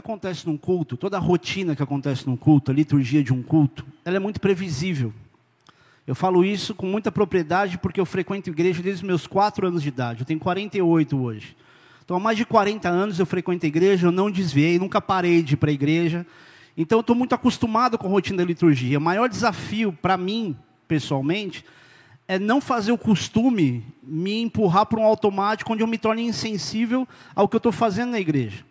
que acontece num culto, toda a rotina que acontece num culto, a liturgia de um culto, ela é muito previsível. Eu falo isso com muita propriedade porque eu frequento igreja desde os meus 4 anos de idade. Eu tenho 48 hoje. Então, há mais de 40 anos eu frequento a igreja, eu não desviei, nunca parei de ir para a igreja. Então, eu estou muito acostumado com a rotina da liturgia. O maior desafio para mim, pessoalmente, é não fazer o costume me empurrar para um automático onde eu me torne insensível ao que eu estou fazendo na igreja.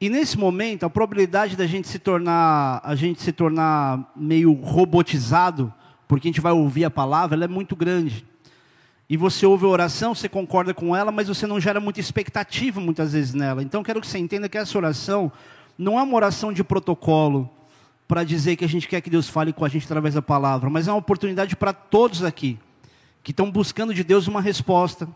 E nesse momento, a probabilidade da gente se tornar, a gente se tornar meio robotizado, porque a gente vai ouvir a palavra, ela é muito grande. E você ouve a oração, você concorda com ela, mas você não gera muita expectativa muitas vezes nela. Então, quero que você entenda que essa oração não é uma oração de protocolo para dizer que a gente quer que Deus fale com a gente através da palavra, mas é uma oportunidade para todos aqui que estão buscando de Deus uma resposta,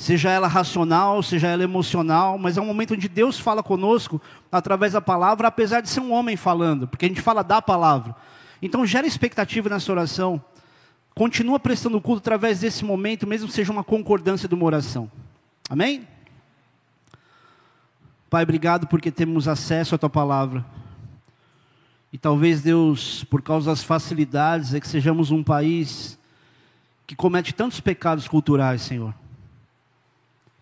seja ela racional, seja ela emocional, mas é um momento onde Deus fala conosco através da palavra, apesar de ser um homem falando, porque a gente fala da palavra. Então gera expectativa nessa oração. Continua prestando culto através desse momento, mesmo que seja uma concordância de uma oração. Amém? Pai, obrigado porque temos acesso à tua palavra. E talvez Deus, por causa das facilidades, é que sejamos um país que comete tantos pecados culturais, Senhor.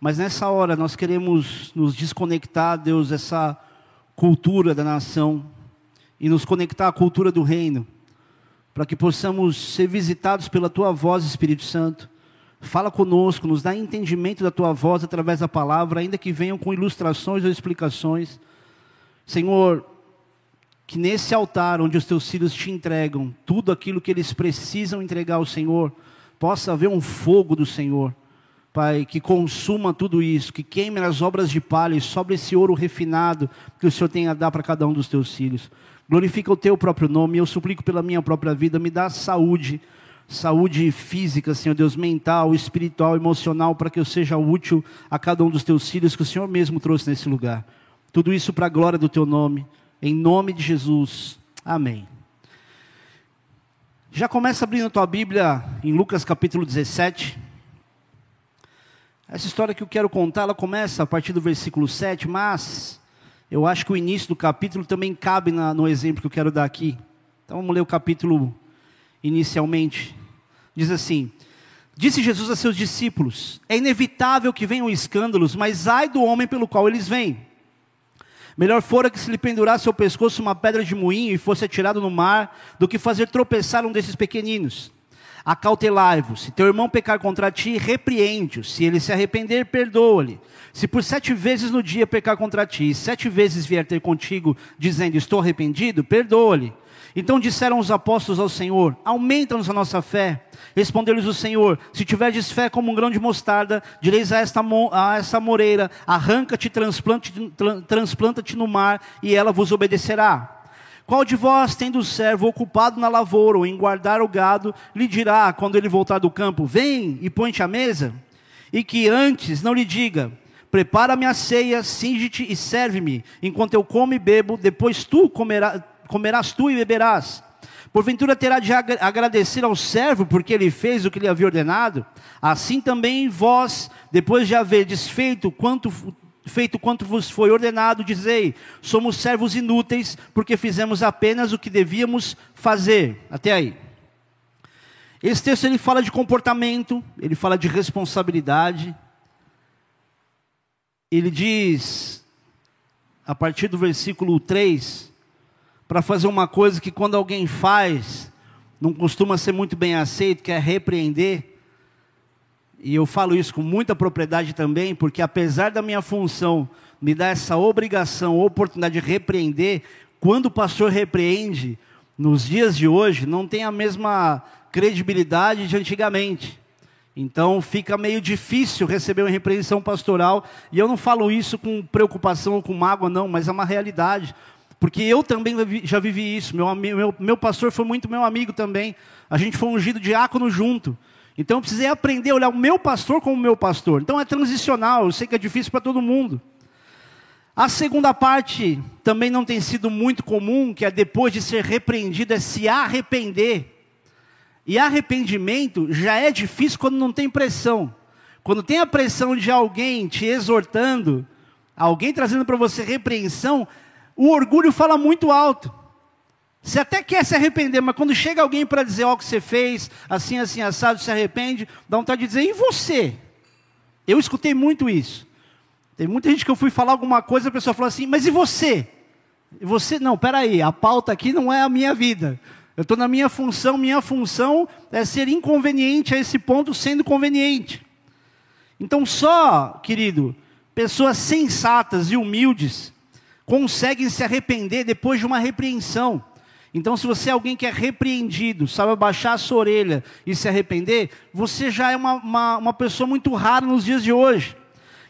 Mas nessa hora nós queremos nos desconectar, Deus, dessa cultura da nação e nos conectar à cultura do reino, para que possamos ser visitados pela tua voz, Espírito Santo. Fala conosco, nos dá entendimento da tua voz através da palavra, ainda que venham com ilustrações ou explicações. Senhor, que nesse altar onde os teus filhos te entregam tudo aquilo que eles precisam entregar ao Senhor, possa haver um fogo do Senhor Pai, que consuma tudo isso, que queime as obras de palha e sobre esse ouro refinado que o Senhor tem a dar para cada um dos teus filhos. Glorifica o teu próprio nome, eu suplico pela minha própria vida, me dá saúde, saúde física, Senhor Deus, mental, espiritual, emocional, para que eu seja útil a cada um dos teus filhos que o Senhor mesmo trouxe nesse lugar. Tudo isso para a glória do teu nome, em nome de Jesus. Amém. Já começa abrindo a tua Bíblia em Lucas capítulo 17. Essa história que eu quero contar, ela começa a partir do versículo 7, mas eu acho que o início do capítulo também cabe na, no exemplo que eu quero dar aqui. Então vamos ler o capítulo inicialmente. Diz assim: Disse Jesus a seus discípulos: É inevitável que venham escândalos, mas ai do homem pelo qual eles vêm. Melhor fora que se lhe pendurasse ao pescoço uma pedra de moinho e fosse atirado no mar, do que fazer tropeçar um desses pequeninos. Acautelai-vos. Se teu irmão pecar contra ti, repreende-o. Se ele se arrepender, perdoa-lhe. Se por sete vezes no dia pecar contra ti, e sete vezes vier ter contigo, dizendo, estou arrependido, perdoa-lhe. Então disseram os apóstolos ao Senhor: Aumenta-nos a nossa fé. Respondeu-lhes o Senhor: Se tiverdes fé como um grão de mostarda, direis a esta, a esta moreira: Arranca-te, transplanta-te transplanta no mar, e ela vos obedecerá. Qual de vós, tendo o servo ocupado na lavoura ou em guardar o gado, lhe dirá, quando ele voltar do campo, vem e põe-te à mesa? E que antes não lhe diga, prepara-me a ceia, singe-te e serve-me, enquanto eu como e bebo, depois tu comerá, comerás tu e beberás. Porventura terá de agradecer ao servo, porque ele fez o que lhe havia ordenado? Assim também vós, depois de haver desfeito quanto feito quanto vos foi ordenado, dizei: somos servos inúteis, porque fizemos apenas o que devíamos fazer. Até aí. Esse texto ele fala de comportamento, ele fala de responsabilidade. Ele diz, a partir do versículo 3, para fazer uma coisa que quando alguém faz, não costuma ser muito bem aceito, que é repreender. E eu falo isso com muita propriedade também, porque apesar da minha função me dar essa obrigação, oportunidade de repreender, quando o pastor repreende, nos dias de hoje, não tem a mesma credibilidade de antigamente. Então fica meio difícil receber uma repreensão pastoral, e eu não falo isso com preocupação ou com mágoa, não, mas é uma realidade. Porque eu também já vivi isso, meu, meu, meu pastor foi muito meu amigo também, a gente foi ungido diácono junto. Então eu precisei aprender a olhar o meu pastor como meu pastor. Então é transicional, eu sei que é difícil para todo mundo. A segunda parte também não tem sido muito comum, que é depois de ser repreendido, é se arrepender. E arrependimento já é difícil quando não tem pressão. Quando tem a pressão de alguém te exortando, alguém trazendo para você repreensão, o orgulho fala muito alto. Você até quer se arrepender, mas quando chega alguém para dizer ó, o que você fez, assim, assim, assado, se arrepende, dá vontade de dizer, e você? Eu escutei muito isso. Tem muita gente que eu fui falar alguma coisa, a pessoa falou assim, mas e você? E você, não, peraí, a pauta aqui não é a minha vida. Eu estou na minha função, minha função é ser inconveniente a esse ponto, sendo conveniente. Então, só, querido, pessoas sensatas e humildes conseguem se arrepender depois de uma repreensão. Então, se você é alguém que é repreendido, sabe abaixar a sua orelha e se arrepender, você já é uma, uma, uma pessoa muito rara nos dias de hoje.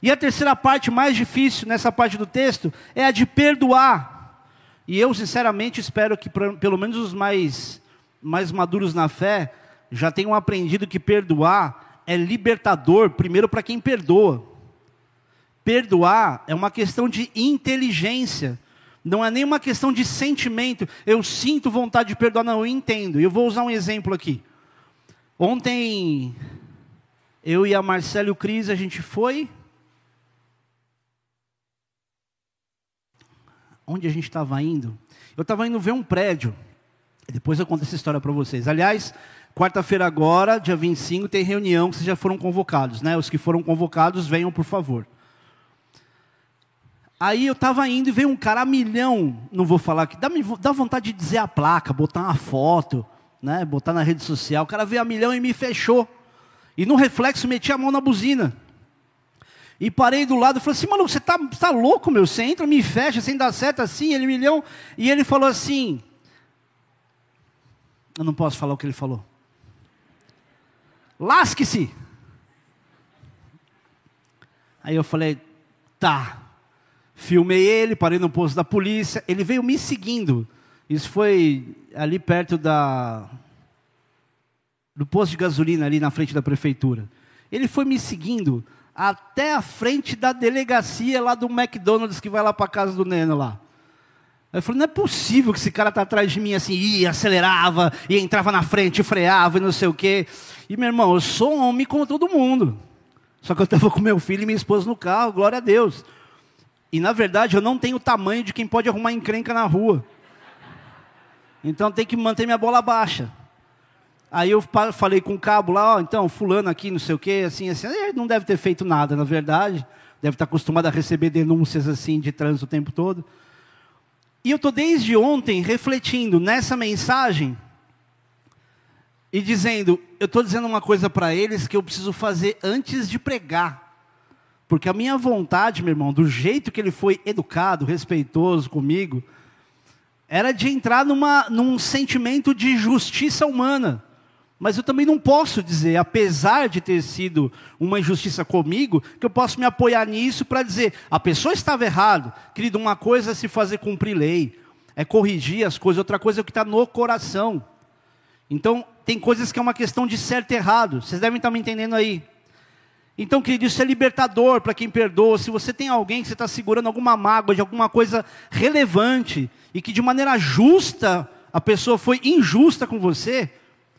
E a terceira parte, mais difícil nessa parte do texto, é a de perdoar. E eu, sinceramente, espero que pelo menos os mais, mais maduros na fé já tenham aprendido que perdoar é libertador, primeiro para quem perdoa. Perdoar é uma questão de inteligência. Não é nem uma questão de sentimento. Eu sinto vontade de perdoar, não, eu entendo. Eu vou usar um exemplo aqui. Ontem, eu e a Marcelo e o Cris, a gente foi. Onde a gente estava indo? Eu estava indo ver um prédio. Depois eu conto essa história para vocês. Aliás, quarta-feira agora, dia 25, tem reunião que vocês já foram convocados, né? Os que foram convocados, venham, por favor. Aí eu estava indo e veio um cara a milhão, não vou falar aqui, dá, dá vontade de dizer a placa, botar uma foto, né, botar na rede social. O cara veio a milhão e me fechou. E no reflexo meti a mão na buzina. E parei do lado e falei assim, mano, você tá, tá louco, meu? Você entra, me fecha, sem dar certo assim, ele milhão. E ele falou assim, eu não posso falar o que ele falou. Lasque-se. Aí eu falei, tá. Filmei ele, parei no posto da polícia, ele veio me seguindo. Isso foi ali perto da do posto de gasolina ali na frente da prefeitura. Ele foi me seguindo até a frente da delegacia lá do McDonald's que vai lá para casa do Neno lá. Eu falei, não é possível que esse cara tá atrás de mim assim, ia, acelerava, e entrava na frente, freava e não sei o quê. E meu irmão, eu sou um homem como todo mundo. Só que eu estava com meu filho e minha esposa no carro, glória a Deus. E na verdade eu não tenho o tamanho de quem pode arrumar encrenca na rua. Então tem que manter minha bola baixa. Aí eu falei com o cabo lá, ó, então, fulano aqui, não sei o quê, assim, assim, ele não deve ter feito nada, na verdade. Deve estar acostumado a receber denúncias assim de trânsito o tempo todo. E eu estou desde ontem refletindo nessa mensagem e dizendo, eu estou dizendo uma coisa para eles que eu preciso fazer antes de pregar. Porque a minha vontade, meu irmão, do jeito que ele foi educado, respeitoso comigo, era de entrar numa, num sentimento de justiça humana. Mas eu também não posso dizer, apesar de ter sido uma injustiça comigo, que eu posso me apoiar nisso para dizer, a pessoa estava errado. Querido, uma coisa é se fazer cumprir lei, é corrigir as coisas, outra coisa é o que está no coração. Então, tem coisas que é uma questão de certo e errado. Vocês devem estar me entendendo aí. Então, querido, isso é libertador para quem perdoa. Se você tem alguém que você está segurando alguma mágoa de alguma coisa relevante e que de maneira justa a pessoa foi injusta com você,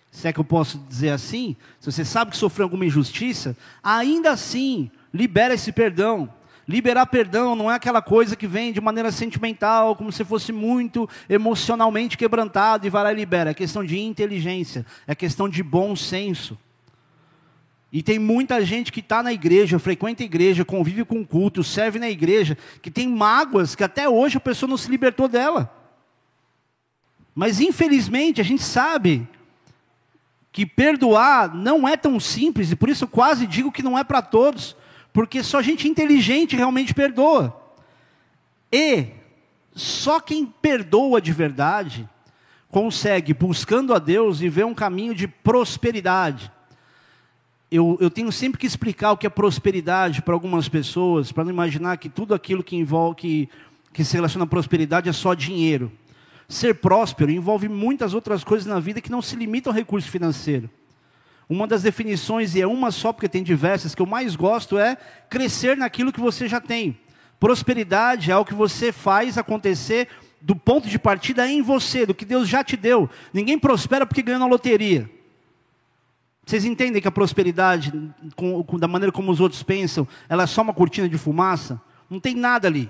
se é que eu posso dizer assim, se você sabe que sofreu alguma injustiça, ainda assim, libera esse perdão. Liberar perdão não é aquela coisa que vem de maneira sentimental, como se fosse muito emocionalmente quebrantado e vai lá e libera. É questão de inteligência, é questão de bom senso. E tem muita gente que está na igreja, frequenta a igreja, convive com culto, serve na igreja, que tem mágoas que até hoje a pessoa não se libertou dela. Mas infelizmente a gente sabe que perdoar não é tão simples, e por isso eu quase digo que não é para todos, porque só gente inteligente realmente perdoa. E só quem perdoa de verdade consegue, buscando a Deus, e ver um caminho de prosperidade eu, eu tenho sempre que explicar o que é prosperidade para algumas pessoas, para não imaginar que tudo aquilo que envolve, que, que se relaciona à prosperidade é só dinheiro. Ser próspero envolve muitas outras coisas na vida que não se limitam ao recurso financeiro. Uma das definições, e é uma só porque tem diversas, que eu mais gosto é crescer naquilo que você já tem. Prosperidade é o que você faz acontecer do ponto de partida em você, do que Deus já te deu. Ninguém prospera porque ganhou na loteria. Vocês entendem que a prosperidade, com, com, da maneira como os outros pensam, ela é só uma cortina de fumaça? Não tem nada ali.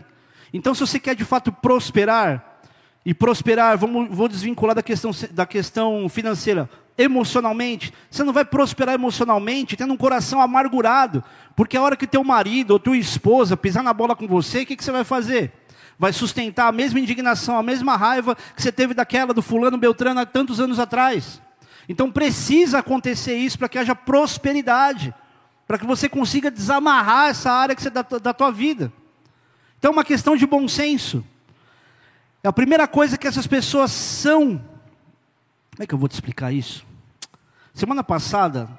Então, se você quer de fato prosperar, e prosperar, vamos, vou desvincular da questão, da questão financeira, emocionalmente, você não vai prosperar emocionalmente tendo um coração amargurado, porque a hora que teu marido ou tua esposa pisar na bola com você, o que, que você vai fazer? Vai sustentar a mesma indignação, a mesma raiva que você teve daquela do fulano Beltrano há tantos anos atrás. Então precisa acontecer isso para que haja prosperidade, para que você consiga desamarrar essa área que você, da, da tua vida. Então é uma questão de bom senso. É a primeira coisa que essas pessoas são. Como é que eu vou te explicar isso? Semana passada,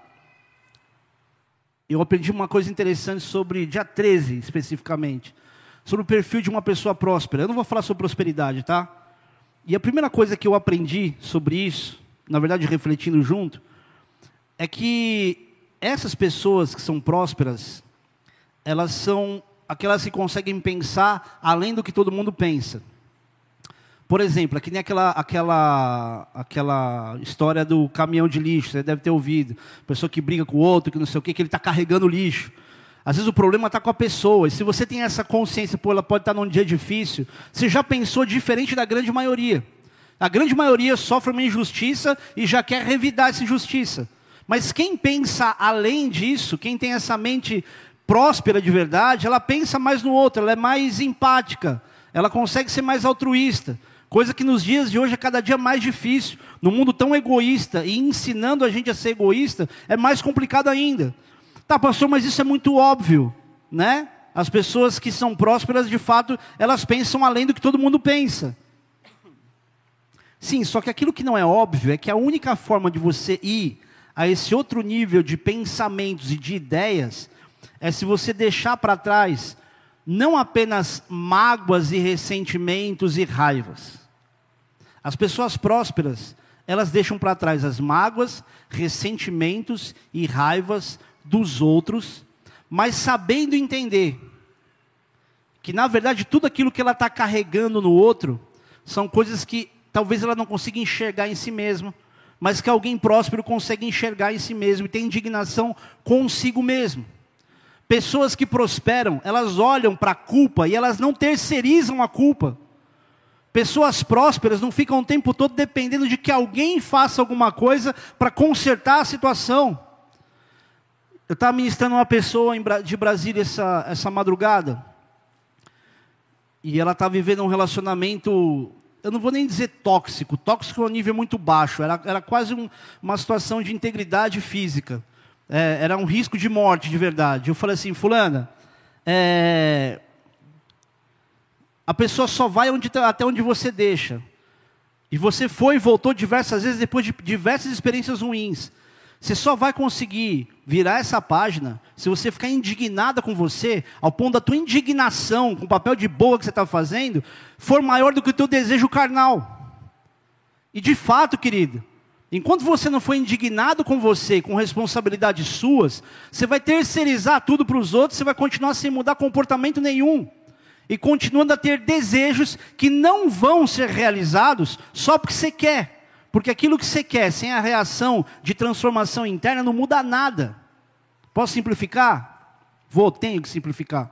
eu aprendi uma coisa interessante sobre dia 13, especificamente, sobre o perfil de uma pessoa próspera. Eu não vou falar sobre prosperidade, tá? E a primeira coisa que eu aprendi sobre isso, na verdade refletindo junto, é que essas pessoas que são prósperas, elas são aquelas que conseguem pensar além do que todo mundo pensa. Por exemplo, aqui nem aquela, aquela, aquela história do caminhão de lixo, você deve ter ouvido. Pessoa que briga com o outro, que não sei o quê, que ele está carregando lixo. Às vezes o problema está com a pessoa. E se você tem essa consciência, pô, ela pode estar tá num dia difícil, você já pensou diferente da grande maioria. A grande maioria sofre uma injustiça e já quer revidar essa injustiça. Mas quem pensa além disso, quem tem essa mente próspera de verdade, ela pensa mais no outro, ela é mais empática, ela consegue ser mais altruísta. Coisa que nos dias de hoje é cada dia mais difícil. No mundo tão egoísta e ensinando a gente a ser egoísta, é mais complicado ainda. Tá, pastor, mas isso é muito óbvio, né? As pessoas que são prósperas, de fato, elas pensam além do que todo mundo pensa. Sim, só que aquilo que não é óbvio é que a única forma de você ir a esse outro nível de pensamentos e de ideias é se você deixar para trás não apenas mágoas e ressentimentos e raivas, as pessoas prósperas, elas deixam para trás as mágoas, ressentimentos e raivas dos outros, mas sabendo entender que, na verdade, tudo aquilo que ela está carregando no outro são coisas que talvez ela não consiga enxergar em si mesma, mas que alguém próspero consegue enxergar em si mesmo e tem indignação consigo mesmo. Pessoas que prosperam, elas olham para a culpa e elas não terceirizam a culpa. Pessoas prósperas não ficam o tempo todo dependendo de que alguém faça alguma coisa para consertar a situação. Eu estava ministrando uma pessoa de Brasília essa, essa madrugada. E ela está vivendo um relacionamento, eu não vou nem dizer tóxico, tóxico é um nível muito baixo, era, era quase um, uma situação de integridade física. É, era um risco de morte de verdade. Eu falei assim, fulana, é, a pessoa só vai onde, tá, até onde você deixa. E você foi e voltou diversas vezes depois de diversas experiências ruins. Você só vai conseguir virar essa página se você ficar indignada com você, ao ponto da tua indignação com o papel de boa que você está fazendo, for maior do que o teu desejo carnal. E de fato, querido, enquanto você não for indignado com você, com responsabilidades suas, você vai terceirizar tudo para os outros, você vai continuar sem mudar comportamento nenhum e continuando a ter desejos que não vão ser realizados só porque você quer. Porque aquilo que você quer, sem a reação de transformação interna, não muda nada. Posso simplificar? Vou, tenho que simplificar.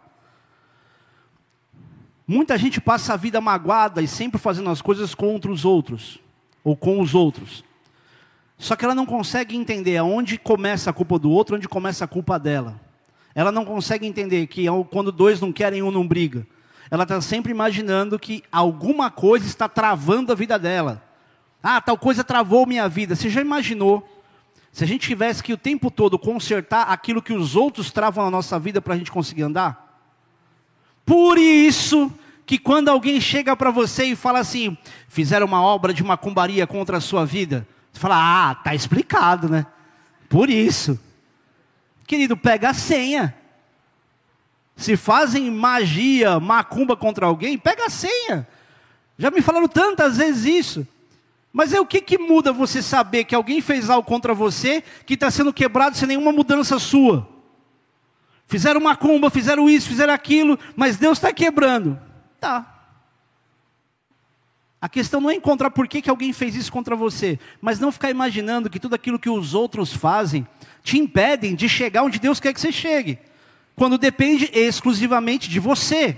Muita gente passa a vida magoada e sempre fazendo as coisas contra os outros, ou com os outros. Só que ela não consegue entender aonde começa a culpa do outro, onde começa a culpa dela. Ela não consegue entender que quando dois não querem, um não briga ela está sempre imaginando que alguma coisa está travando a vida dela. Ah, tal coisa travou minha vida. Você já imaginou? Se a gente tivesse que o tempo todo consertar aquilo que os outros travam na nossa vida para a gente conseguir andar? Por isso que quando alguém chega para você e fala assim, fizeram uma obra de macumbaria contra a sua vida, você fala, ah, tá explicado, né? Por isso. Querido, pega a senha. Se fazem magia, macumba contra alguém, pega a senha. Já me falaram tantas vezes isso. Mas é o que, que muda você saber que alguém fez algo contra você que está sendo quebrado sem nenhuma mudança sua? Fizeram macumba, fizeram isso, fizeram aquilo, mas Deus está quebrando. Tá. A questão não é encontrar por que, que alguém fez isso contra você, mas não ficar imaginando que tudo aquilo que os outros fazem te impedem de chegar onde Deus quer que você chegue quando depende exclusivamente de você.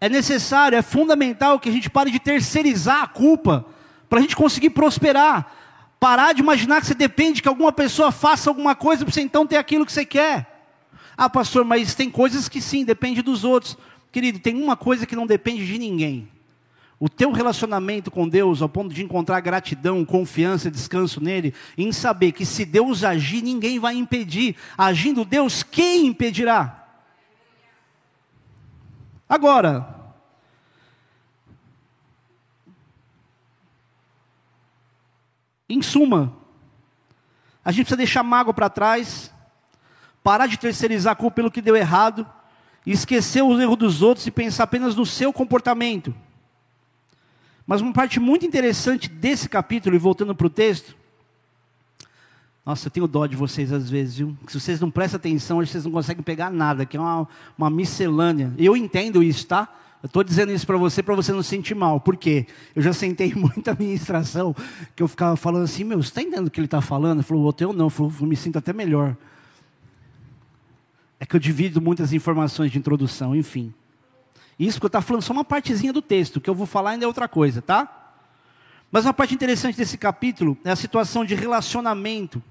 É necessário, é fundamental que a gente pare de terceirizar a culpa para a gente conseguir prosperar. Parar de imaginar que você depende que alguma pessoa faça alguma coisa para você então ter aquilo que você quer. Ah, pastor, mas tem coisas que sim, depende dos outros. Querido, tem uma coisa que não depende de ninguém. O teu relacionamento com Deus, ao ponto de encontrar gratidão, confiança, descanso nele, em saber que se Deus agir, ninguém vai impedir. Agindo Deus, quem impedirá? Agora, em suma, a gente precisa deixar mágoa para trás, parar de terceirizar a culpa pelo que deu errado, esquecer o erro dos outros e pensar apenas no seu comportamento. Mas uma parte muito interessante desse capítulo, e voltando para o texto, nossa, eu tenho dó de vocês às vezes, viu? Se vocês não prestam atenção, vocês não conseguem pegar nada, que é uma, uma miscelânea. Eu entendo isso, tá? Eu estou dizendo isso para você, para você não se sentir mal. Por quê? Eu já sentei muita administração, que eu ficava falando assim, meu, você está entendendo o que ele está falando? Ele falou, outro eu não, eu me sinto até melhor. É que eu divido muitas informações de introdução, enfim. Isso que eu estou falando só uma partezinha do texto, o que eu vou falar ainda é outra coisa, tá? Mas uma parte interessante desse capítulo é a situação de relacionamento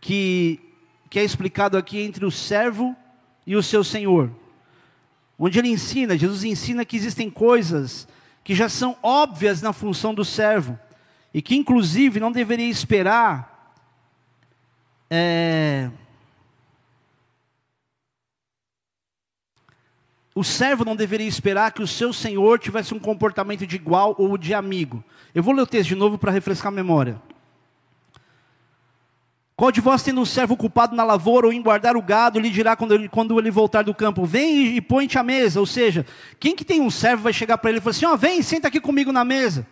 que, que é explicado aqui entre o servo e o seu senhor. Onde ele ensina, Jesus ensina que existem coisas que já são óbvias na função do servo, e que inclusive não deveria esperar. É, o servo não deveria esperar que o seu senhor tivesse um comportamento de igual ou de amigo. Eu vou ler o texto de novo para refrescar a memória. Qual de vós, tendo um servo ocupado na lavoura ou em guardar o gado, lhe dirá quando ele, quando ele voltar do campo: Vem e põe-te à mesa. Ou seja, quem que tem um servo vai chegar para ele e falar assim: Ó, oh, vem, senta aqui comigo na mesa.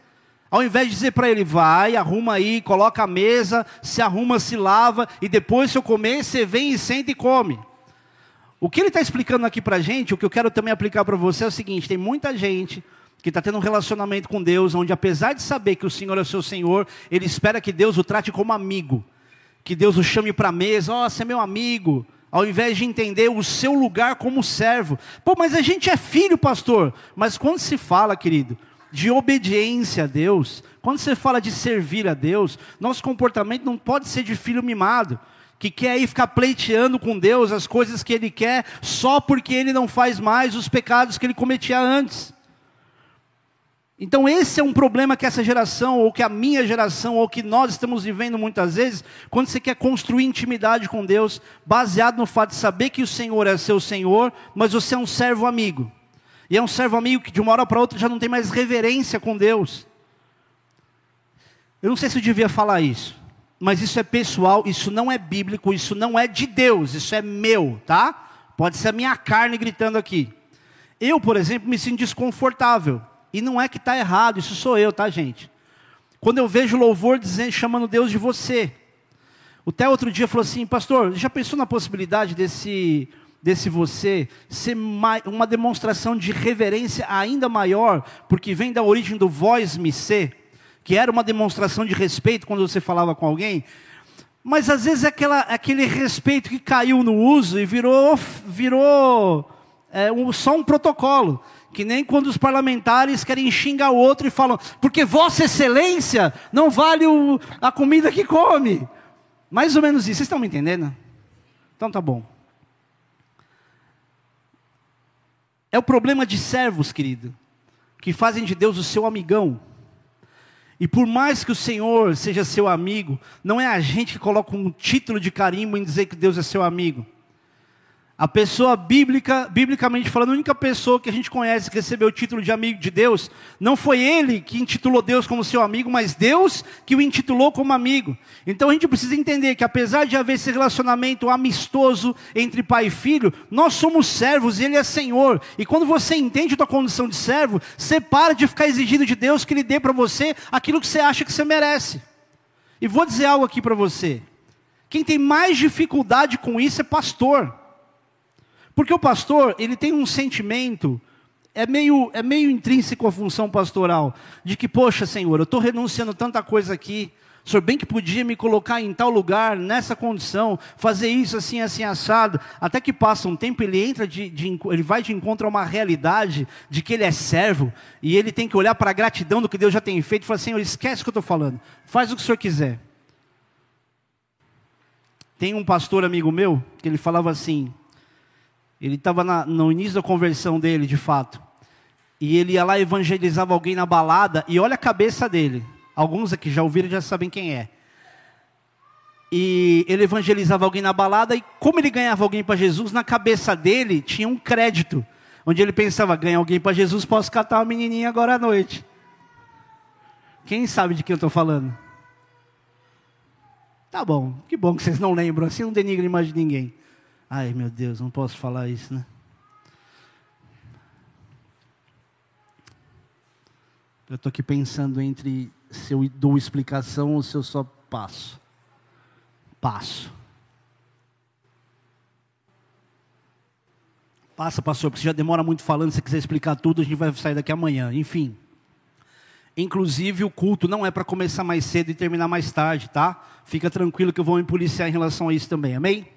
Ao invés de dizer para ele, vai, arruma aí, coloca a mesa, se arruma, se lava, e depois, se eu comer, você vem e senta e come. O que ele está explicando aqui para a gente, o que eu quero também aplicar para você é o seguinte: tem muita gente que está tendo um relacionamento com Deus, onde apesar de saber que o Senhor é o seu Senhor, ele espera que Deus o trate como amigo, que Deus o chame para a mesa, ó, oh, você é meu amigo, ao invés de entender o seu lugar como servo. Pô, mas a gente é filho, pastor. Mas quando se fala, querido, de obediência a Deus, quando você fala de servir a Deus, nosso comportamento não pode ser de filho mimado que quer ir ficar pleiteando com Deus as coisas que ele quer, só porque ele não faz mais os pecados que ele cometia antes. Então, esse é um problema que essa geração, ou que a minha geração, ou que nós estamos vivendo muitas vezes, quando você quer construir intimidade com Deus, baseado no fato de saber que o Senhor é seu Senhor, mas você é um servo amigo. E é um servo amigo que de uma hora para outra já não tem mais reverência com Deus. Eu não sei se eu devia falar isso mas isso é pessoal, isso não é bíblico, isso não é de Deus, isso é meu, tá? Pode ser a minha carne gritando aqui. Eu, por exemplo, me sinto desconfortável. E não é que está errado, isso sou eu, tá, gente? Quando eu vejo louvor dizendo, chamando Deus de você. O Té outro dia falou assim, pastor, já pensou na possibilidade desse, desse você ser uma demonstração de reverência ainda maior, porque vem da origem do voz me ser? que era uma demonstração de respeito quando você falava com alguém, mas às vezes é aquela, aquele respeito que caiu no uso e virou, virou é, um, só um protocolo. Que nem quando os parlamentares querem xingar o outro e falam, porque Vossa Excelência não vale o, a comida que come. Mais ou menos isso. Vocês estão me entendendo? Então tá bom. É o problema de servos, querido, que fazem de Deus o seu amigão. E por mais que o Senhor seja seu amigo, não é a gente que coloca um título de carimbo em dizer que Deus é seu amigo. A pessoa bíblica, biblicamente falando, a única pessoa que a gente conhece que recebeu o título de amigo de Deus, não foi ele que intitulou Deus como seu amigo, mas Deus que o intitulou como amigo. Então a gente precisa entender que apesar de haver esse relacionamento amistoso entre pai e filho, nós somos servos e ele é Senhor. E quando você entende a tua condição de servo, você para de ficar exigindo de Deus que ele dê para você aquilo que você acha que você merece. E vou dizer algo aqui para você. Quem tem mais dificuldade com isso é pastor. Porque o pastor, ele tem um sentimento, é meio, é meio intrínseco à função pastoral, de que, poxa, Senhor, eu estou renunciando tanta coisa aqui, O senhor bem que podia me colocar em tal lugar, nessa condição, fazer isso assim, assim, assado. Até que passa um tempo, ele entra de, de, ele vai de encontro a uma realidade de que ele é servo, e ele tem que olhar para a gratidão do que Deus já tem feito e falar, Senhor, esquece o que eu estou falando, faz o que o senhor quiser. Tem um pastor amigo meu, que ele falava assim, ele estava no início da conversão dele, de fato, e ele ia lá evangelizava alguém na balada, e olha a cabeça dele. Alguns aqui já ouviram já sabem quem é. E ele evangelizava alguém na balada, e como ele ganhava alguém para Jesus, na cabeça dele tinha um crédito. Onde ele pensava, ganhar alguém para Jesus, posso catar uma menininha agora à noite. Quem sabe de quem eu estou falando? Tá bom, que bom que vocês não lembram, assim não denigra mais de ninguém. Ai meu Deus, não posso falar isso, né? Eu estou aqui pensando entre se eu dou explicação ou se eu só passo. Passo. Passa, pastor, porque você já demora muito falando. Se quiser explicar tudo, a gente vai sair daqui amanhã. Enfim. Inclusive, o culto não é para começar mais cedo e terminar mais tarde, tá? Fica tranquilo que eu vou me policiar em relação a isso também. Amém?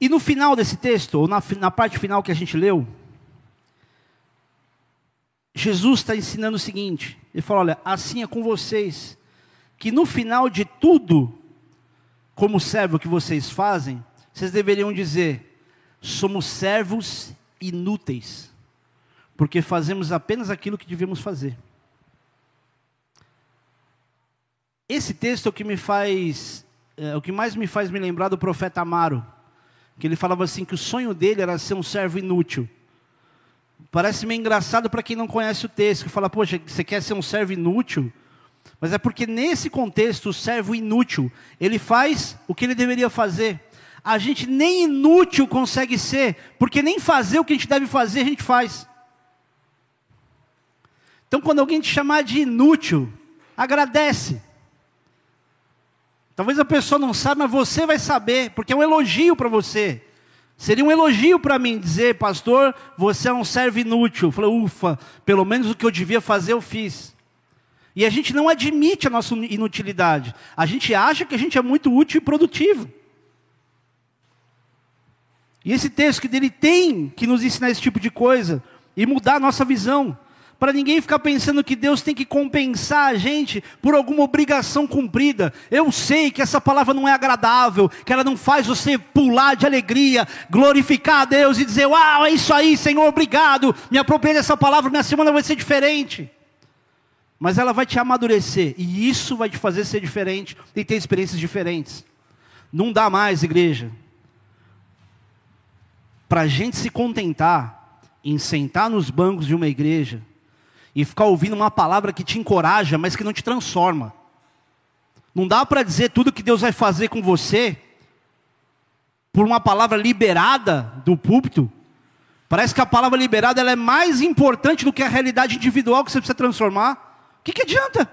E no final desse texto, ou na, na parte final que a gente leu, Jesus está ensinando o seguinte: Ele fala, olha, assim é com vocês, que no final de tudo, como servo que vocês fazem, vocês deveriam dizer: somos servos inúteis, porque fazemos apenas aquilo que devíamos fazer. Esse texto é o que me faz, é, o que mais me faz me lembrar do profeta Amaro, que ele falava assim que o sonho dele era ser um servo inútil. Parece meio engraçado para quem não conhece o texto, que fala, poxa, você quer ser um servo inútil? Mas é porque nesse contexto, o servo inútil, ele faz o que ele deveria fazer. A gente nem inútil consegue ser, porque nem fazer o que a gente deve fazer, a gente faz. Então, quando alguém te chamar de inútil, agradece. Talvez a pessoa não saiba, mas você vai saber, porque é um elogio para você. Seria um elogio para mim dizer, pastor, você é um servo inútil. Eu falei, ufa, pelo menos o que eu devia fazer eu fiz. E a gente não admite a nossa inutilidade. A gente acha que a gente é muito útil e produtivo. E esse texto que dele tem que nos ensinar esse tipo de coisa e mudar a nossa visão para ninguém ficar pensando que Deus tem que compensar a gente por alguma obrigação cumprida. Eu sei que essa palavra não é agradável, que ela não faz você pular de alegria, glorificar a Deus e dizer: Uau, é isso aí, Senhor, obrigado, me apropriei dessa palavra, minha semana vai ser diferente. Mas ela vai te amadurecer, e isso vai te fazer ser diferente e ter experiências diferentes. Não dá mais, igreja, para a gente se contentar em sentar nos bancos de uma igreja e ficar ouvindo uma palavra que te encoraja, mas que não te transforma. Não dá para dizer tudo que Deus vai fazer com você por uma palavra liberada do púlpito. Parece que a palavra liberada ela é mais importante do que a realidade individual que você precisa transformar. O que, que adianta?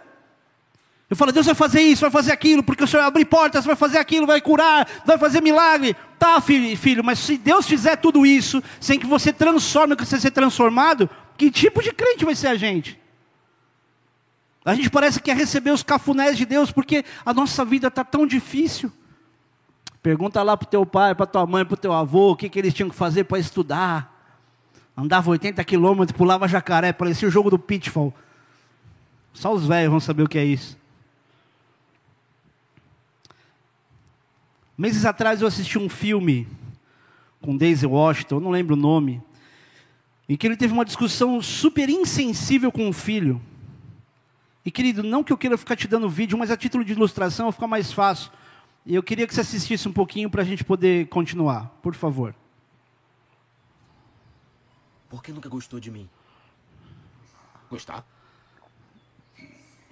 Eu falo, Deus vai fazer isso, vai fazer aquilo, porque o Senhor vai abrir portas, vai fazer aquilo, vai curar, vai fazer milagre. Tá, filho, filho, mas se Deus fizer tudo isso, sem que você transforme o que você ser transformado, que tipo de crente vai ser a gente? A gente parece que quer receber os cafunés de Deus porque a nossa vida está tão difícil. Pergunta lá para o teu pai, para tua mãe, para o teu avô, o que, que eles tinham que fazer para estudar. Andava 80 quilômetros, pulava jacaré, parecia o jogo do pitfall. Só os velhos vão saber o que é isso. Meses atrás eu assisti um filme com Daisy Washington, eu não lembro o nome, em que ele teve uma discussão super insensível com o filho. E querido, não que eu queira ficar te dando vídeo, mas a título de ilustração fica mais fácil. E eu queria que você assistisse um pouquinho para a gente poder continuar, por favor. Por que nunca gostou de mim? Gostar?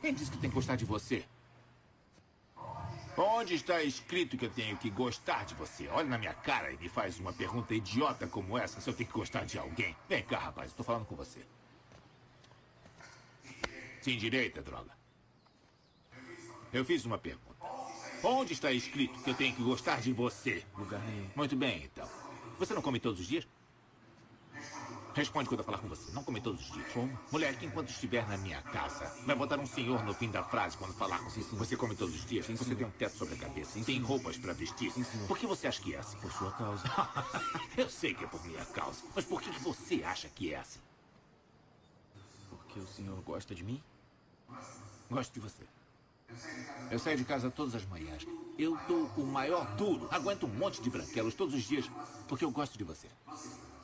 Quem disse que tem que gostar de você? Onde está escrito que eu tenho que gostar de você? Olha na minha cara e me faz uma pergunta idiota como essa se eu tenho que gostar de alguém. Vem cá, rapaz, estou falando com você. Sim, direita, droga. Eu fiz uma pergunta. Onde está escrito que eu tenho que gostar de você? Lugar nenhum. Muito bem, então. Você não come todos os dias? Responde quando eu falar com você. Não come todos os dias. Como? Moleque, enquanto estiver na minha casa, vai botar um senhor no fim da frase quando falar com você. Você come todos os dias? Sim, você tem um teto sobre a cabeça? Sim, tem roupas para vestir? Sim, senhor. Por que você acha que é assim? Por sua causa. eu sei que é por minha causa. Mas por que você acha que é assim? Porque o senhor gosta de mim? Gosto de você. Eu saio de casa todas as manhãs. Eu dou o maior duro. Aguento um monte de branquelos todos os dias porque eu gosto de você.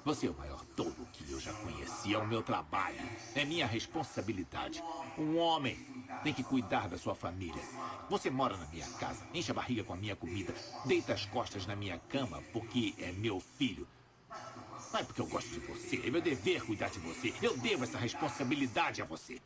Você é o maior tolo que eu já conheci. É o meu trabalho. É minha responsabilidade. Um homem tem que cuidar da sua família. Você mora na minha casa, enche a barriga com a minha comida, deita as costas na minha cama porque é meu filho. Não é porque eu gosto de você. É meu dever cuidar de você. Eu devo essa responsabilidade a você.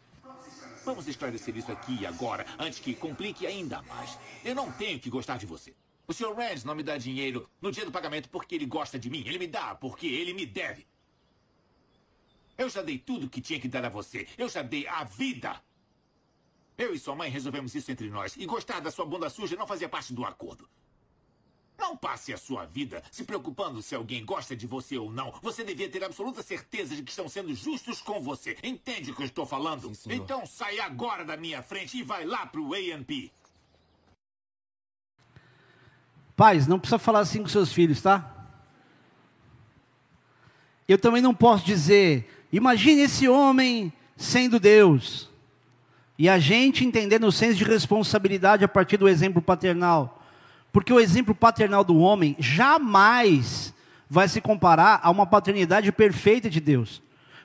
Vamos esclarecer isso aqui e agora, antes que complique ainda mais. Eu não tenho que gostar de você. O Sr. Rand não me dá dinheiro no dia do pagamento porque ele gosta de mim. Ele me dá porque ele me deve. Eu já dei tudo que tinha que dar a você. Eu já dei a vida. Eu e sua mãe resolvemos isso entre nós. E gostar da sua bunda suja não fazia parte do acordo. Não passe a sua vida se preocupando se alguém gosta de você ou não. Você devia ter absoluta certeza de que estão sendo justos com você. Entende o que eu estou falando? Sim, então sai agora da minha frente e vai lá pro A&P. Pais, não precisa falar assim com seus filhos, tá? Eu também não posso dizer, imagine esse homem sendo Deus. E a gente entendendo o senso de responsabilidade a partir do exemplo paternal. Porque o exemplo paternal do homem jamais vai se comparar a uma paternidade perfeita de Deus.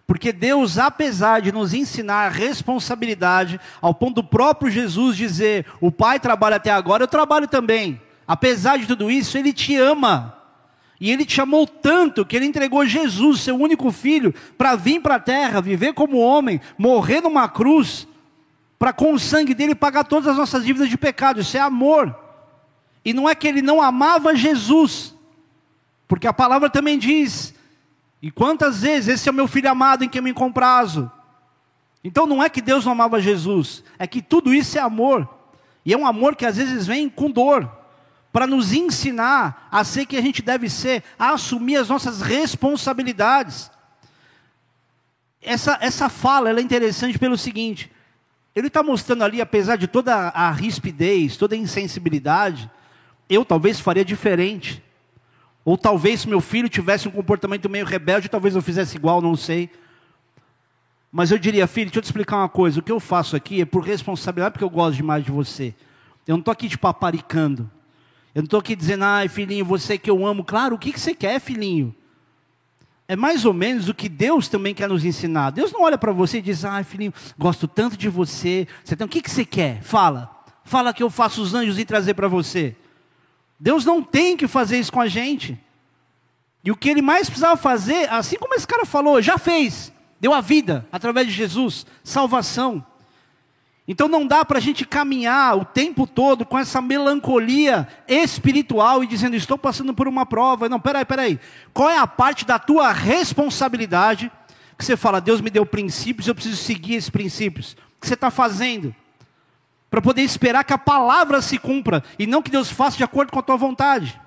Porque Deus, apesar de nos ensinar responsabilidade, ao ponto do próprio Jesus dizer: O Pai trabalha até agora, eu trabalho também. Apesar de tudo isso, Ele te ama. E Ele te amou tanto que Ele entregou Jesus, seu único filho, para vir para a terra, viver como homem, morrer numa cruz, para com o sangue dele pagar todas as nossas dívidas de pecado. Isso é amor. E não é que ele não amava Jesus, porque a palavra também diz: e quantas vezes esse é o meu filho amado em quem me comprazo. Então não é que Deus não amava Jesus, é que tudo isso é amor. E é um amor que às vezes vem com dor, para nos ensinar a ser que a gente deve ser, a assumir as nossas responsabilidades. Essa, essa fala é interessante pelo seguinte: ele está mostrando ali, apesar de toda a rispidez, toda a insensibilidade, eu talvez faria diferente. Ou talvez se meu filho tivesse um comportamento meio rebelde, talvez eu fizesse igual, não sei. Mas eu diria, filho, deixa eu te explicar uma coisa. O que eu faço aqui é por responsabilidade, porque eu gosto demais de você. Eu não estou aqui te paparicando. Eu não estou aqui dizendo, ai, filhinho, você que eu amo. Claro, o que, que você quer, filhinho? É mais ou menos o que Deus também quer nos ensinar. Deus não olha para você e diz, ai, filhinho, gosto tanto de você. Você tem, o que, que você quer? Fala. Fala que eu faço os anjos e trazer para você. Deus não tem que fazer isso com a gente. E o que ele mais precisava fazer, assim como esse cara falou, já fez. Deu a vida através de Jesus, salvação. Então não dá para a gente caminhar o tempo todo com essa melancolia espiritual e dizendo, estou passando por uma prova. Não, peraí, peraí. Qual é a parte da tua responsabilidade que você fala, Deus me deu princípios, eu preciso seguir esses princípios. O que você está fazendo? para poder esperar que a palavra se cumpra e não que Deus faça de acordo com a tua vontade.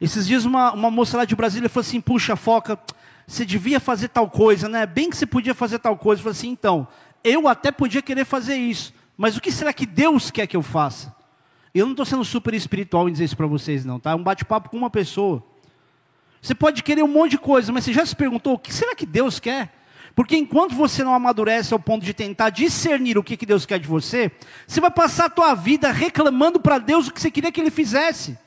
Esses dias uma, uma moça lá de Brasília falou assim: puxa, foca, você devia fazer tal coisa, né? Bem que você podia fazer tal coisa. Eu falei assim: então, eu até podia querer fazer isso, mas o que será que Deus quer que eu faça? Eu não estou sendo super espiritual em dizer isso para vocês, não, tá? É um bate-papo com uma pessoa. Você pode querer um monte de coisa, mas você já se perguntou o que será que Deus quer? Porque enquanto você não amadurece ao ponto de tentar discernir o que, que Deus quer de você, você vai passar a tua vida reclamando para Deus o que você queria que Ele fizesse.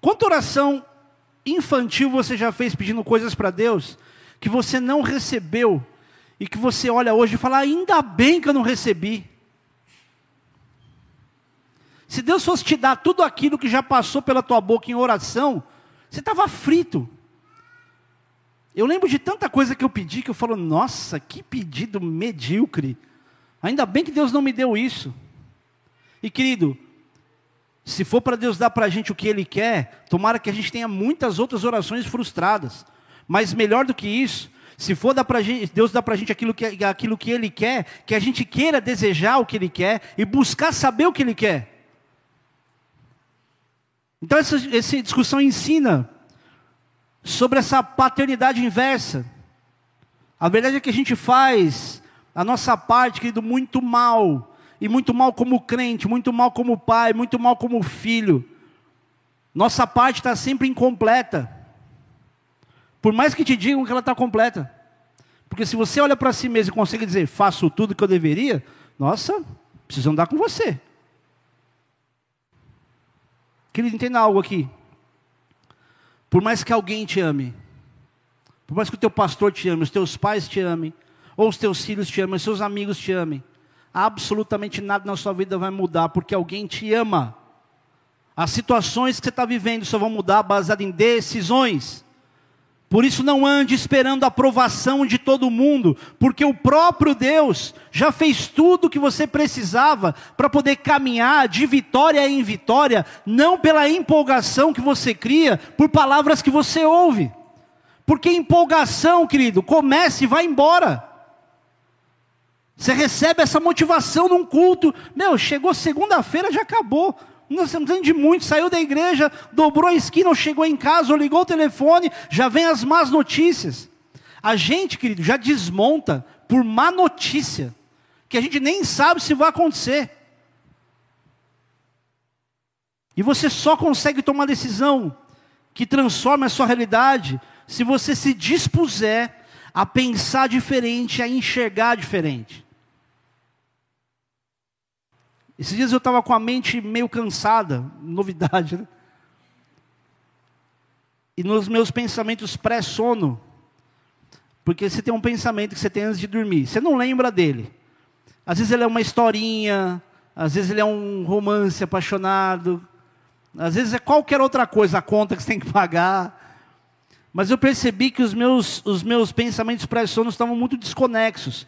Quanta oração infantil você já fez pedindo coisas para Deus que você não recebeu e que você olha hoje e fala: ainda bem que eu não recebi. Se Deus fosse te dar tudo aquilo que já passou pela tua boca em oração, você estava frito. Eu lembro de tanta coisa que eu pedi que eu falo, nossa, que pedido medíocre. Ainda bem que Deus não me deu isso. E querido, se for para Deus dar para a gente o que Ele quer, tomara que a gente tenha muitas outras orações frustradas. Mas melhor do que isso, se for dar pra gente, Deus dar para a gente aquilo que, aquilo que Ele quer, que a gente queira desejar o que Ele quer e buscar saber o que Ele quer. Então essa, essa discussão ensina sobre essa paternidade inversa. A verdade é que a gente faz a nossa parte, querido, muito mal. E muito mal como crente, muito mal como pai, muito mal como filho. Nossa parte está sempre incompleta. Por mais que te digam que ela está completa. Porque se você olha para si mesmo e consegue dizer, faço tudo que eu deveria, nossa, preciso andar com você. Querido, entenda algo aqui. Por mais que alguém te ame, por mais que o teu pastor te ame, os teus pais te amem, ou os teus filhos te amem, os seus amigos te amem, absolutamente nada na sua vida vai mudar, porque alguém te ama. As situações que você está vivendo só vão mudar baseado em decisões. Por isso não ande esperando a aprovação de todo mundo, porque o próprio Deus já fez tudo o que você precisava para poder caminhar de vitória em vitória, não pela empolgação que você cria, por palavras que você ouve. Porque empolgação, querido, comece e vai embora. Você recebe essa motivação num culto. Meu, chegou segunda-feira, já acabou. Não estamos de muito, saiu da igreja, dobrou a esquina, ou chegou em casa, ou ligou o telefone, já vem as más notícias. A gente, querido, já desmonta por má notícia, que a gente nem sabe se vai acontecer. E você só consegue tomar decisão que transforma a sua realidade se você se dispuser a pensar diferente, a enxergar diferente. Esses dias eu estava com a mente meio cansada, novidade, né? E nos meus pensamentos pré-sono, porque você tem um pensamento que você tem antes de dormir, você não lembra dele. Às vezes ele é uma historinha, às vezes ele é um romance apaixonado, às vezes é qualquer outra coisa, a conta que você tem que pagar. Mas eu percebi que os meus, os meus pensamentos pré-sono estavam muito desconexos.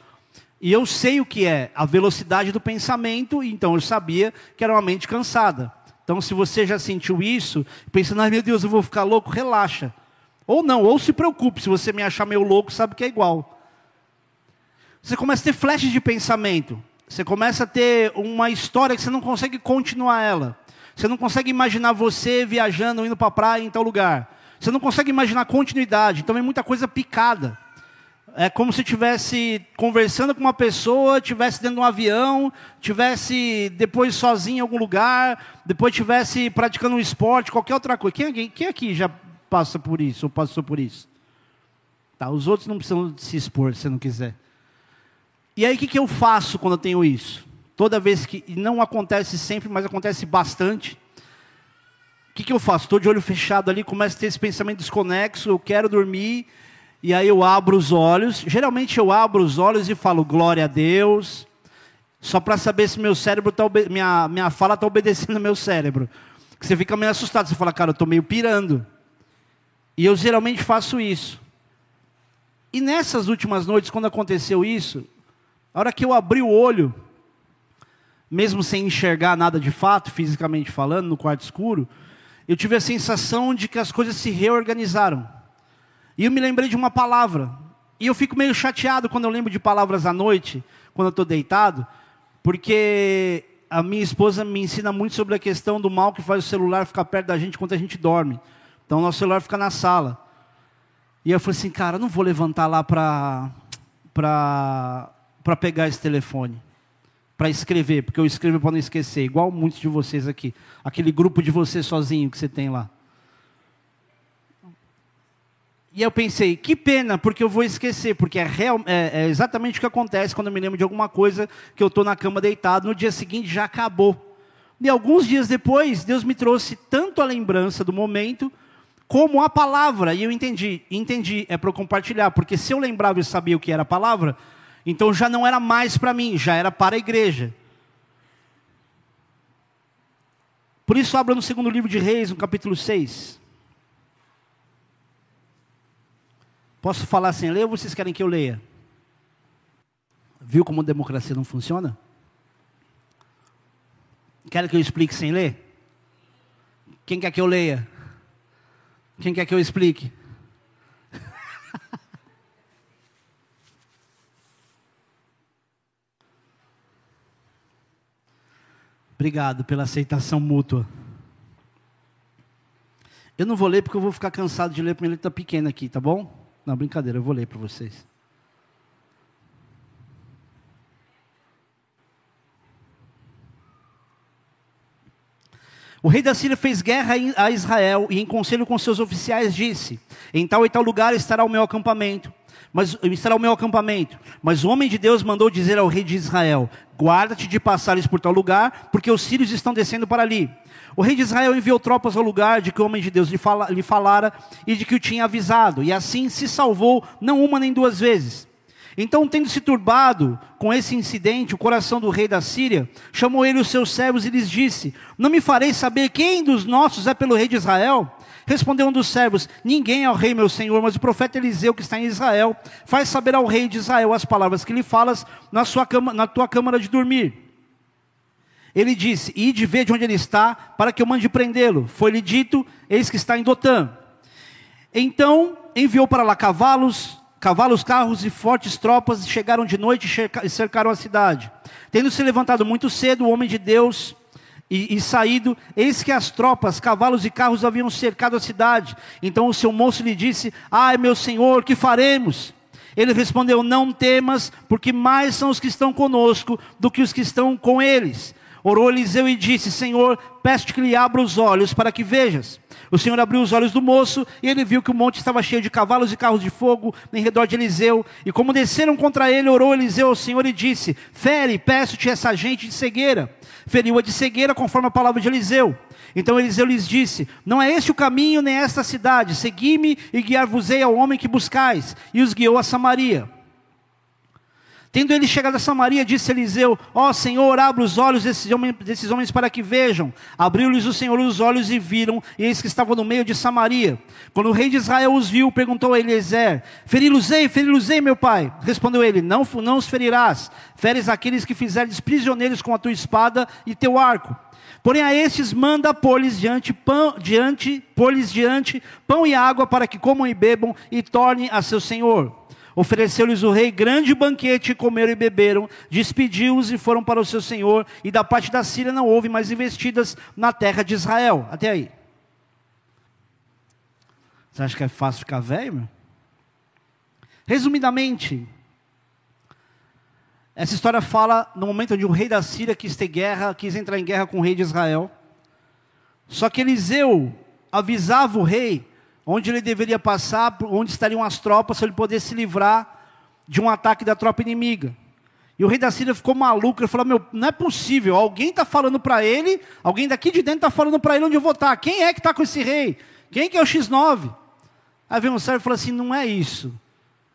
E eu sei o que é a velocidade do pensamento, então eu sabia que era uma mente cansada. Então, se você já sentiu isso, pensando, ai meu Deus, eu vou ficar louco, relaxa. Ou não, ou se preocupe, se você me achar meio louco, sabe que é igual. Você começa a ter flashes de pensamento. Você começa a ter uma história que você não consegue continuar ela. Você não consegue imaginar você viajando, indo para a praia em tal lugar. Você não consegue imaginar continuidade. Então é muita coisa picada. É como se estivesse conversando com uma pessoa, estivesse dentro de um avião, estivesse depois sozinho em algum lugar, depois estivesse praticando um esporte, qualquer outra coisa. Quem, quem aqui já passa por isso ou passou por isso? Tá, os outros não precisam se expor se não quiser. E aí o que, que eu faço quando eu tenho isso? Toda vez que. não acontece sempre, mas acontece bastante. O que, que eu faço? Estou de olho fechado ali, começo a ter esse pensamento desconexo, eu quero dormir e aí eu abro os olhos. Geralmente eu abro os olhos e falo glória a Deus. Só para saber se meu cérebro tá minha, minha fala está obedecendo ao meu cérebro. Você fica meio assustado, você fala, cara, eu estou meio pirando. E eu geralmente faço isso. E nessas últimas noites, quando aconteceu isso, a hora que eu abri o olho, mesmo sem enxergar nada de fato, fisicamente falando, no quarto escuro, eu tive a sensação de que as coisas se reorganizaram. E eu me lembrei de uma palavra. E eu fico meio chateado quando eu lembro de palavras à noite, quando eu estou deitado, porque a minha esposa me ensina muito sobre a questão do mal que faz o celular ficar perto da gente quando a gente dorme. Então, o nosso celular fica na sala. E eu falei assim, cara, não vou levantar lá para para pegar esse telefone, para escrever, porque eu escrevo para não esquecer, igual muitos de vocês aqui, aquele grupo de você sozinho que você tem lá. E eu pensei, que pena, porque eu vou esquecer, porque é, real, é, é exatamente o que acontece quando eu me lembro de alguma coisa que eu estou na cama deitado, no dia seguinte já acabou. E alguns dias depois, Deus me trouxe tanto a lembrança do momento, como a palavra, e eu entendi, entendi, é para eu compartilhar, porque se eu lembrava e sabia o que era a palavra, então já não era mais para mim, já era para a igreja. Por isso, abra no segundo livro de Reis, no capítulo 6. Posso falar sem ler ou vocês querem que eu leia? Viu como a democracia não funciona? Querem que eu explique sem ler? Quem quer que eu leia? Quem quer que eu explique? Obrigado pela aceitação mútua. Eu não vou ler porque eu vou ficar cansado de ler porque letra está pequena aqui, tá bom? Não, brincadeira, eu vou ler para vocês. O rei da Síria fez guerra a Israel e, em conselho com seus oficiais, disse: Em tal e tal lugar estará o meu acampamento. Mas estará o meu acampamento. Mas o homem de Deus mandou dizer ao rei de Israel: Guarda-te de passares por tal lugar, porque os sírios estão descendo para ali. O rei de Israel enviou tropas ao lugar de que o homem de Deus lhe, fala, lhe falara e de que o tinha avisado, e assim se salvou, não uma nem duas vezes. Então, tendo se turbado com esse incidente, o coração do rei da Síria, chamou ele os seus servos e lhes disse: Não me farei saber quem dos nossos é pelo rei de Israel? Respondeu um dos servos: Ninguém é o rei, meu senhor, mas o profeta Eliseu, que está em Israel, faz saber ao rei de Israel as palavras que lhe falas na, sua cama, na tua câmara de dormir. Ele disse: Ide ver de onde ele está, para que eu mande prendê-lo. Foi-lhe dito: Eis que está em Dotã. Então enviou para lá cavalos, Cavalos, carros e fortes tropas chegaram de noite e cercaram a cidade. Tendo se levantado muito cedo, o homem de Deus e, e, saído, eis que as tropas, cavalos e carros haviam cercado a cidade. Então o seu moço lhe disse: Ai, meu senhor, que faremos? Ele respondeu: Não temas, porque mais são os que estão conosco do que os que estão com eles. Orou Eliseu e disse: Senhor, peço-te que lhe abra os olhos para que vejas. O Senhor abriu os olhos do moço e ele viu que o monte estava cheio de cavalos e carros de fogo em redor de Eliseu. E como desceram contra ele, orou Eliseu ao Senhor e disse: Fere, peço-te essa gente de cegueira. Feriu-a de cegueira conforme a palavra de Eliseu. Então Eliseu lhes disse: Não é este o caminho nem esta cidade. Segui-me e guiar-vos-ei ao homem que buscais. E os guiou a Samaria. Tendo ele chegado a Samaria, disse Eliseu: Ó oh, Senhor, abra os olhos desses homens, desses homens para que vejam. Abriu-lhes o Senhor os olhos e viram, e eis que estavam no meio de Samaria. Quando o rei de Israel os viu, perguntou a Eliezer: Feri-los-ei, feri-los-ei, meu pai. Respondeu ele: Não, não os ferirás. Feres aqueles que fizeres prisioneiros com a tua espada e teu arco. Porém a estes manda pôr-lhes diante pão, diante, pôr-lhes diante pão e água para que comam e bebam e tornem a seu senhor. Ofereceu-lhes o rei grande banquete, comeram e beberam, despediu-os e foram para o seu senhor, e da parte da Síria não houve mais investidas na terra de Israel. Até aí. Você acha que é fácil ficar velho, meu? Resumidamente, essa história fala no momento onde o rei da Síria quis ter guerra, quis entrar em guerra com o rei de Israel. Só que Eliseu avisava o rei onde ele deveria passar, onde estariam as tropas, para ele poder se livrar de um ataque da tropa inimiga. E o rei da Síria ficou maluco, ele falou: Meu, não é possível, alguém está falando para ele, alguém daqui de dentro está falando para ele onde eu vou estar. Tá. Quem é que está com esse rei? Quem que é o X9? Aí veio um servo e falou assim: Não é isso.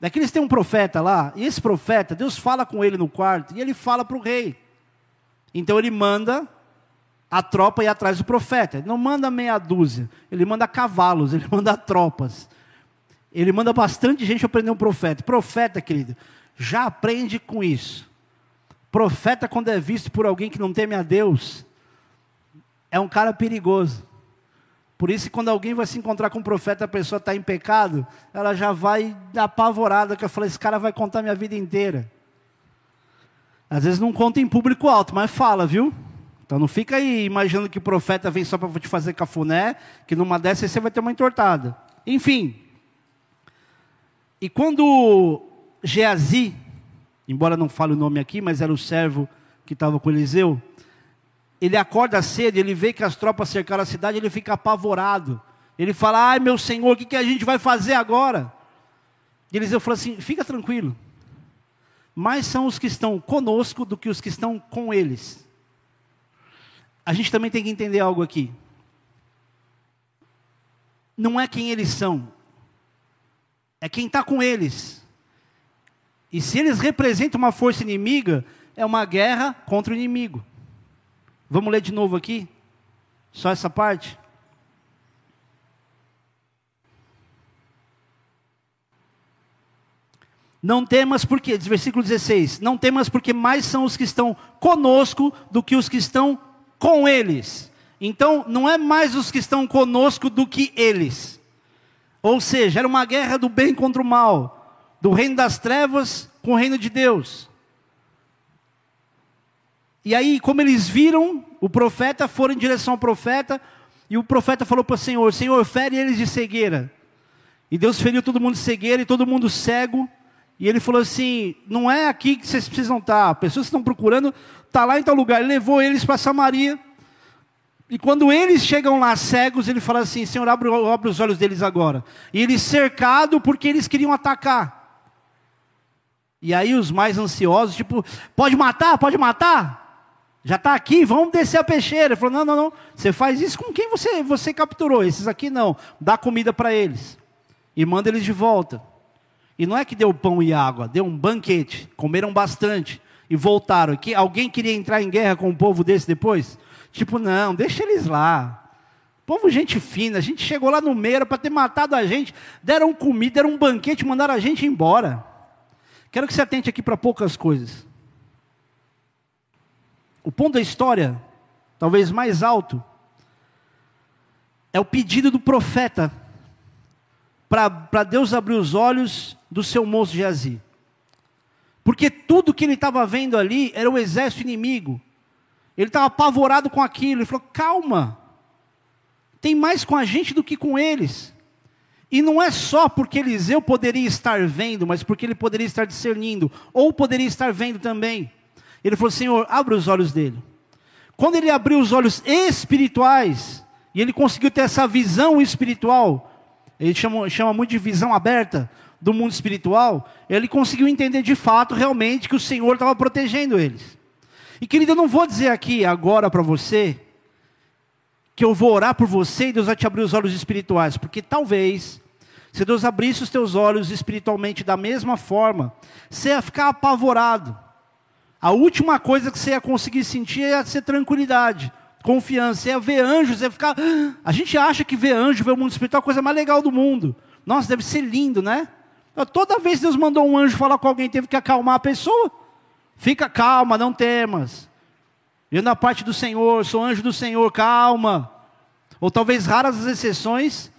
Daqui eles têm um profeta lá, e esse profeta, Deus fala com ele no quarto, e ele fala para o rei. Então ele manda a tropa ir atrás do profeta. Ele não manda meia dúzia, ele manda cavalos, ele manda tropas. Ele manda bastante gente aprender um profeta. Profeta, querido, já aprende com isso. Profeta, quando é visto por alguém que não teme a Deus, é um cara perigoso. Por isso, quando alguém vai se encontrar com um profeta, a pessoa está em pecado, ela já vai apavorada, que eu falei, esse cara vai contar minha vida inteira. Às vezes não conta em público alto, mas fala, viu? Então não fica aí imaginando que o profeta vem só para te fazer cafuné, que numa dessas você vai ter uma entortada. Enfim. E quando Geazi, embora não fale o nome aqui, mas era o servo que estava com Eliseu, ele acorda cedo, ele vê que as tropas cercaram a cidade, ele fica apavorado. Ele fala: Ai meu senhor, o que, que a gente vai fazer agora? E Eliseu fala assim: Fica tranquilo. Mais são os que estão conosco do que os que estão com eles a gente também tem que entender algo aqui. Não é quem eles são, é quem está com eles. E se eles representam uma força inimiga, é uma guerra contra o inimigo. Vamos ler de novo aqui? Só essa parte? Não temas porque, versículo 16: Não temas porque mais são os que estão conosco do que os que estão com eles. Então, não é mais os que estão conosco do que eles. Ou seja, era uma guerra do bem contra o mal, do reino das trevas com o reino de Deus. E aí, como eles viram o profeta, foram em direção ao profeta, E o profeta falou para o Senhor: Senhor, fere eles de cegueira. E Deus feriu todo mundo de cegueira e todo mundo cego. E ele falou assim: Não é aqui que vocês precisam estar. Pessoas estão procurando, está lá em tal lugar. Ele levou eles para Samaria. E quando eles chegam lá cegos, ele fala assim: Senhor, abre, abre os olhos deles agora. E eles cercado porque eles queriam atacar. E aí os mais ansiosos, tipo, pode matar, pode matar. Já está aqui, vamos descer a peixeira. Ele falou: não, não, não. Você faz isso com quem você, você capturou. Esses aqui não. Dá comida para eles. E manda eles de volta. E não é que deu pão e água, deu um banquete. Comeram bastante e voltaram. Que alguém queria entrar em guerra com um povo desse depois? Tipo, não, deixa eles lá. Povo, gente fina, a gente chegou lá no meio, para ter matado a gente, deram comida, deram um banquete, mandaram a gente embora. Quero que você atente aqui para poucas coisas. O ponto da história, talvez mais alto, é o pedido do profeta para Deus abrir os olhos do seu moço Geazi. Porque tudo que ele estava vendo ali era o exército inimigo. Ele estava apavorado com aquilo. Ele falou: calma, tem mais com a gente do que com eles. E não é só porque Eliseu poderia estar vendo, mas porque ele poderia estar discernindo, ou poderia estar vendo também. Ele falou: Senhor, abre os olhos dele. Quando ele abriu os olhos espirituais, e ele conseguiu ter essa visão espiritual, ele chama, chama muito de visão aberta do mundo espiritual, ele conseguiu entender de fato, realmente, que o Senhor estava protegendo eles. E querido, eu não vou dizer aqui agora para você, que eu vou orar por você e Deus vai te abrir os olhos espirituais, porque talvez se Deus abrisse os teus olhos espiritualmente da mesma forma, você ia ficar apavorado. A última coisa que você ia conseguir sentir ia ser tranquilidade, confiança. Ia ver anjos, ia ficar. A gente acha que ver anjo, ver o mundo espiritual é a coisa mais legal do mundo. Nossa, deve ser lindo, né? Toda vez que Deus mandou um anjo falar com alguém, teve que acalmar a pessoa. Fica calma, não temas. Eu na parte do Senhor, sou anjo do Senhor, calma. Ou talvez raras as exceções,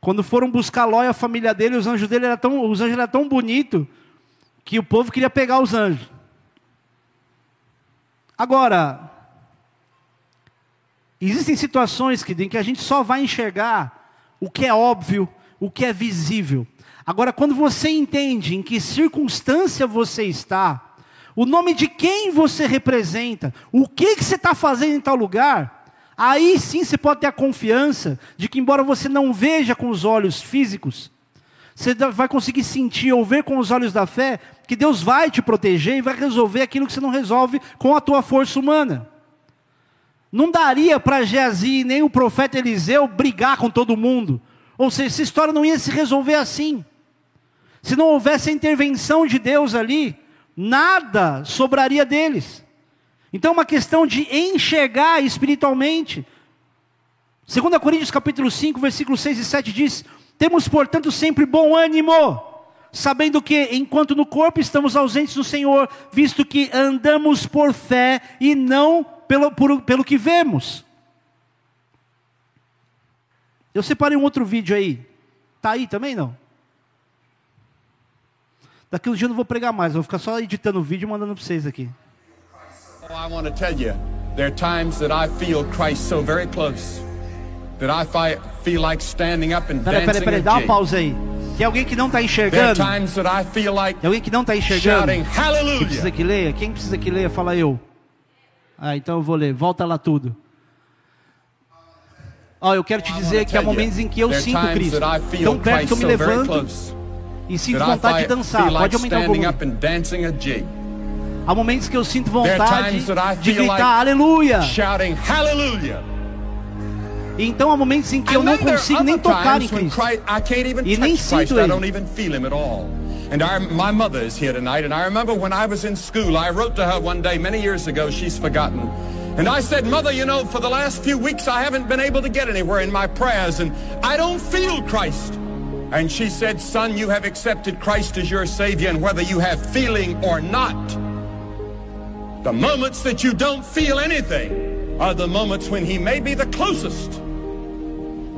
quando foram buscar Ló e a família dele, os anjos dele eram tão, os anjos eram tão bonitos que o povo queria pegar os anjos. Agora, existem situações que, em que a gente só vai enxergar o que é óbvio, o que é visível. Agora, quando você entende em que circunstância você está, o nome de quem você representa, o que, que você está fazendo em tal lugar, Aí sim você pode ter a confiança de que, embora você não veja com os olhos físicos, você vai conseguir sentir ou ver com os olhos da fé que Deus vai te proteger e vai resolver aquilo que você não resolve com a tua força humana. Não daria para Geazi nem o profeta Eliseu brigar com todo mundo. Ou seja, essa história não ia se resolver assim. Se não houvesse a intervenção de Deus ali, nada sobraria deles. Então é uma questão de enxergar espiritualmente. 2 Coríntios capítulo 5, versículos 6 e 7 diz: Temos, portanto, sempre bom ânimo, sabendo que, enquanto no corpo estamos ausentes do Senhor, visto que andamos por fé e não pelo, por, pelo que vemos. Eu separei um outro vídeo aí. Está aí também não? Daqui um dia eu não vou pregar mais, vou ficar só editando o vídeo e mandando para vocês aqui. I want to tell you, there are times that I feel Christ so very close that I feel like standing up and pera, dancing pera, pera, dá uma pausa aí. Tem alguém que não está enxergando? Tem alguém que não está enxergando? Quem precisa que leia? Quem precisa que leia? Fala eu. Ah, então eu vou ler. Volta lá tudo. Ó, oh, eu quero te dizer que há momentos em que eu sinto Cristo tão perto que eu me levanto e sinto vontade de dançar. Pode aumentar o volume. Há momentos que eu sinto vontade de gritar aleluia. Então há momentos em que eu não consigo nem tocar em Cristo. E nem sinto Ele. And my mother is here tonight. And I remember when I was in school, I wrote to her one day many years ago. She's forgotten. And I said, Mother, you know, for the last few weeks, I haven't been able to get anywhere in my prayers, and I don't feel Christ. And she said, Son, you have accepted Christ as your Savior, and whether you have feeling or not, the moments that you don't feel anything are the moments when He may be the closest.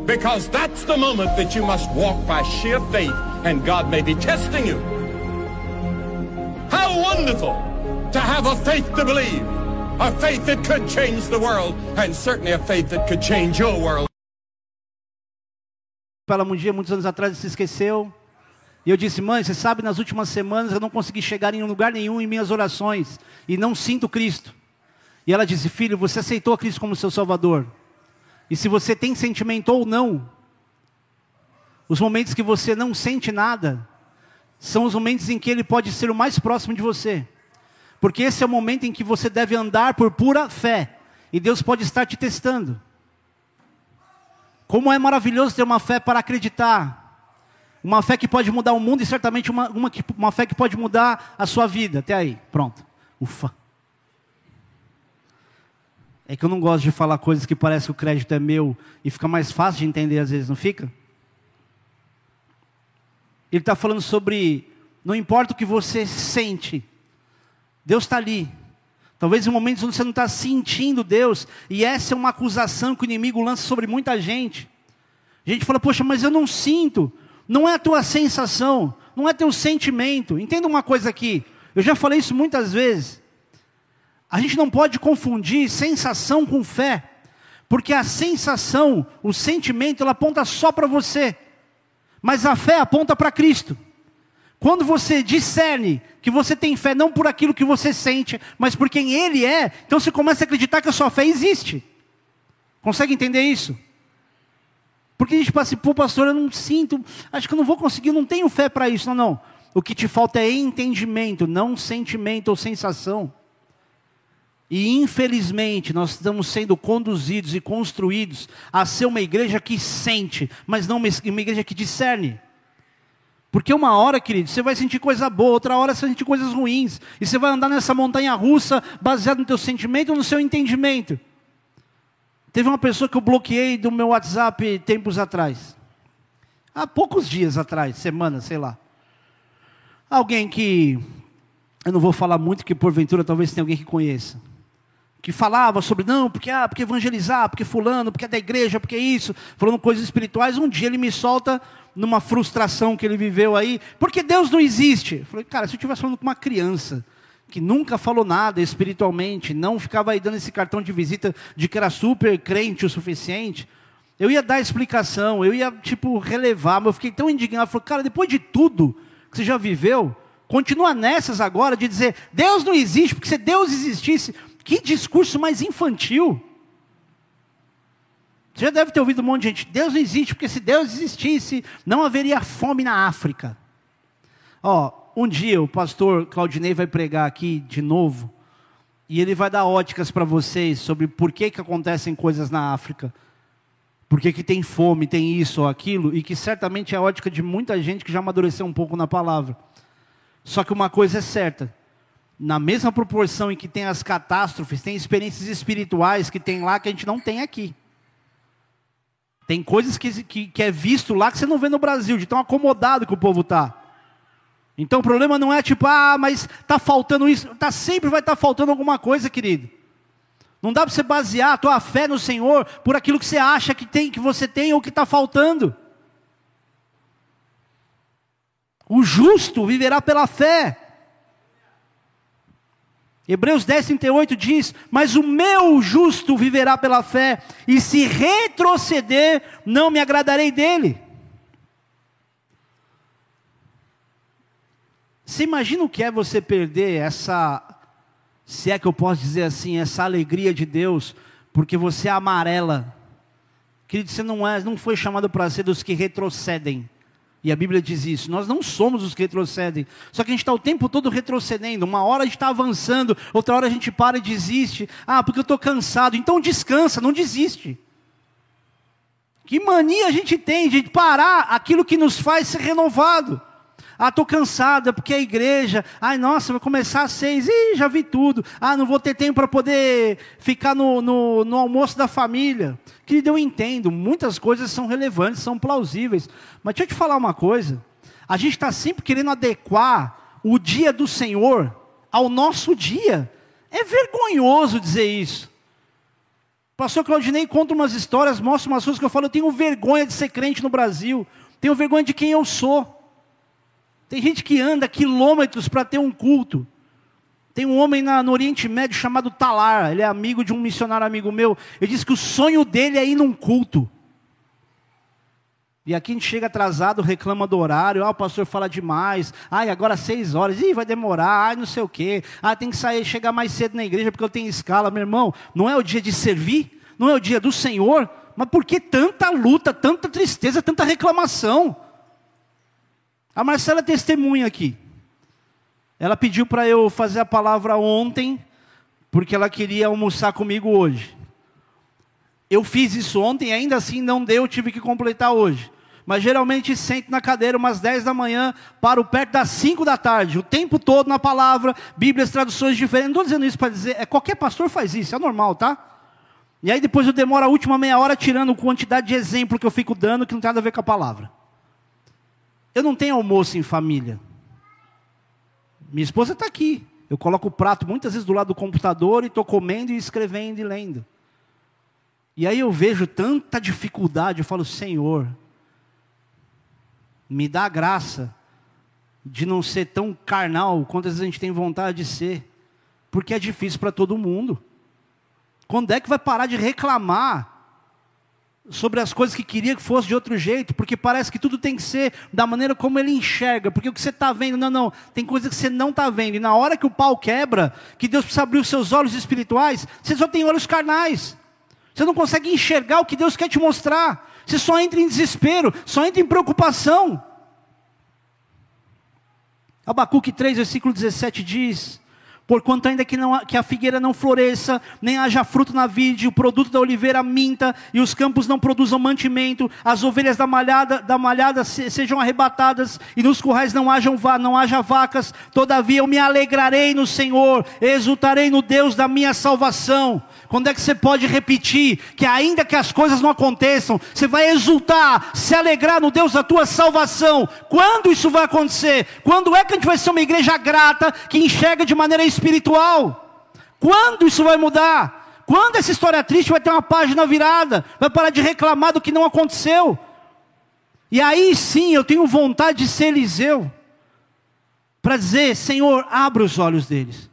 Because that's the moment that you must walk by sheer faith and God may be testing you. How wonderful to have a faith to believe, a faith that could change the world, and certainly a faith that could change your world. um dia, muitos anos atrás, se esqueceu. E eu disse, mãe, você sabe, nas últimas semanas eu não consegui chegar em lugar nenhum em minhas orações. E não sinto Cristo. E ela disse, filho, você aceitou Cristo como seu Salvador. E se você tem sentimento ou não, os momentos que você não sente nada, são os momentos em que Ele pode ser o mais próximo de você. Porque esse é o momento em que você deve andar por pura fé. E Deus pode estar te testando. Como é maravilhoso ter uma fé para acreditar. Uma fé que pode mudar o mundo e certamente uma, uma, uma fé que pode mudar a sua vida. Até aí, pronto. Ufa. É que eu não gosto de falar coisas que parece que o crédito é meu e fica mais fácil de entender às vezes, não fica? Ele está falando sobre, não importa o que você sente, Deus está ali. Talvez em momentos onde você não está sentindo Deus, e essa é uma acusação que o inimigo lança sobre muita gente. A gente fala, poxa, mas eu não sinto. Não é a tua sensação, não é teu sentimento. Entenda uma coisa aqui, eu já falei isso muitas vezes. A gente não pode confundir sensação com fé, porque a sensação, o sentimento, ela aponta só para você, mas a fé aponta para Cristo. Quando você discerne que você tem fé não por aquilo que você sente, mas por quem Ele é, então você começa a acreditar que a sua fé existe. Consegue entender isso? Porque a gente passa, pô, pastor, eu não sinto, acho que eu não vou conseguir, não tenho fé para isso. Não, não. O que te falta é entendimento, não sentimento ou sensação. E infelizmente nós estamos sendo conduzidos e construídos a ser uma igreja que sente, mas não uma igreja que discerne. Porque uma hora, querido, você vai sentir coisa boa, outra hora você vai sentir coisas ruins. E você vai andar nessa montanha russa baseado no teu sentimento ou no seu entendimento. Teve uma pessoa que eu bloqueei do meu WhatsApp tempos atrás. Há poucos dias atrás, semanas, sei lá. Alguém que, eu não vou falar muito, que porventura talvez tenha alguém que conheça. Que falava sobre, não, porque, ah, porque evangelizar, porque fulano, porque é da igreja, porque é isso, falando coisas espirituais. Um dia ele me solta numa frustração que ele viveu aí, porque Deus não existe. Eu falei, cara, se eu estivesse falando com uma criança que nunca falou nada espiritualmente, não ficava aí dando esse cartão de visita de que era super crente o suficiente, eu ia dar explicação, eu ia, tipo, relevar, mas eu fiquei tão indignado. Eu falei, cara, depois de tudo que você já viveu, continua nessas agora de dizer, Deus não existe, porque se Deus existisse, que discurso mais infantil. Você já deve ter ouvido um monte de gente, Deus não existe, porque se Deus existisse, não haveria fome na África. Ó, um dia o pastor Claudinei vai pregar aqui de novo, e ele vai dar óticas para vocês sobre por que, que acontecem coisas na África. Por que, que tem fome, tem isso ou aquilo, e que certamente é a ótica de muita gente que já amadureceu um pouco na palavra. Só que uma coisa é certa, na mesma proporção em que tem as catástrofes, tem experiências espirituais que tem lá que a gente não tem aqui. Tem coisas que, que, que é visto lá que você não vê no Brasil, de tão acomodado que o povo está. Então o problema não é tipo, ah, mas está faltando isso. Tá, sempre vai estar tá faltando alguma coisa, querido. Não dá para você basear a tua fé no Senhor por aquilo que você acha que tem, que você tem ou que está faltando. O justo viverá pela fé. Hebreus 10, 38 diz: Mas o meu justo viverá pela fé, e se retroceder, não me agradarei dele. Você imagina o que é você perder essa, se é que eu posso dizer assim, essa alegria de Deus, porque você é amarela. Querido, você não, é, não foi chamado para ser dos que retrocedem. E a Bíblia diz isso. Nós não somos os que retrocedem. Só que a gente está o tempo todo retrocedendo. Uma hora a gente está avançando, outra hora a gente para e desiste. Ah, porque eu estou cansado. Então descansa, não desiste. Que mania a gente tem de parar aquilo que nos faz ser renovado. Ah, estou cansada porque a igreja. Ai, nossa, vai começar às seis. Ih, já vi tudo. Ah, não vou ter tempo para poder ficar no, no, no, almoço da família. Querido, eu entendo. Muitas coisas são relevantes, são plausíveis. Mas deixa eu te falar uma coisa. A gente está sempre querendo adequar o dia do Senhor ao nosso dia. É vergonhoso dizer isso. Pastor Claudinei conta umas histórias, mostra umas coisas que eu falo, eu tenho vergonha de ser crente no Brasil. Tenho vergonha de quem eu sou. Tem gente que anda quilômetros para ter um culto. Tem um homem na, no Oriente Médio chamado Talar, ele é amigo de um missionário amigo meu. Ele disse que o sonho dele é ir num culto. E aqui a gente chega atrasado, reclama do horário, ah, o pastor fala demais, ai, agora seis horas, ih, vai demorar, ai, não sei o quê, ah, tem que sair, chegar mais cedo na igreja porque eu tenho escala, meu irmão, não é o dia de servir, não é o dia do Senhor, mas por que tanta luta, tanta tristeza, tanta reclamação? A Marcela testemunha aqui. Ela pediu para eu fazer a palavra ontem, porque ela queria almoçar comigo hoje. Eu fiz isso ontem ainda assim não deu, tive que completar hoje. Mas geralmente sento na cadeira umas 10 da manhã, paro perto das 5 da tarde, o tempo todo na palavra, Bíblias, traduções diferentes. Não estou dizendo isso para dizer, é, qualquer pastor faz isso, é normal, tá? E aí depois eu demoro a última meia hora tirando quantidade de exemplo que eu fico dando que não tem nada a ver com a palavra. Eu não tenho almoço em família. Minha esposa está aqui. Eu coloco o prato muitas vezes do lado do computador e estou comendo e escrevendo e lendo. E aí eu vejo tanta dificuldade, eu falo, Senhor, me dá graça de não ser tão carnal quanto às vezes a gente tem vontade de ser, porque é difícil para todo mundo. Quando é que vai parar de reclamar sobre as coisas que queria que fosse de outro jeito, porque parece que tudo tem que ser da maneira como ele enxerga, porque o que você está vendo, não, não, tem coisa que você não está vendo, e na hora que o pau quebra, que Deus precisa abrir os seus olhos espirituais, você só tem olhos carnais, você não consegue enxergar o que Deus quer te mostrar, você só entra em desespero, só entra em preocupação. Abacuque 3, versículo 17 diz: Porquanto ainda que, não, que a figueira não floresça, nem haja fruto na vide, o produto da oliveira minta, e os campos não produzam mantimento, as ovelhas da malhada, da malhada sejam arrebatadas, e nos currais não, hajam, não haja vacas, todavia eu me alegrarei no Senhor, exultarei no Deus da minha salvação. Quando é que você pode repetir que ainda que as coisas não aconteçam, você vai exultar, se alegrar no Deus da tua salvação? Quando isso vai acontecer? Quando é que a gente vai ser uma igreja grata que enxerga de maneira espiritual? Quando isso vai mudar? Quando essa história triste vai ter uma página virada? Vai parar de reclamar do que não aconteceu? E aí sim eu tenho vontade de ser Eliseu, para dizer: Senhor, abra os olhos deles,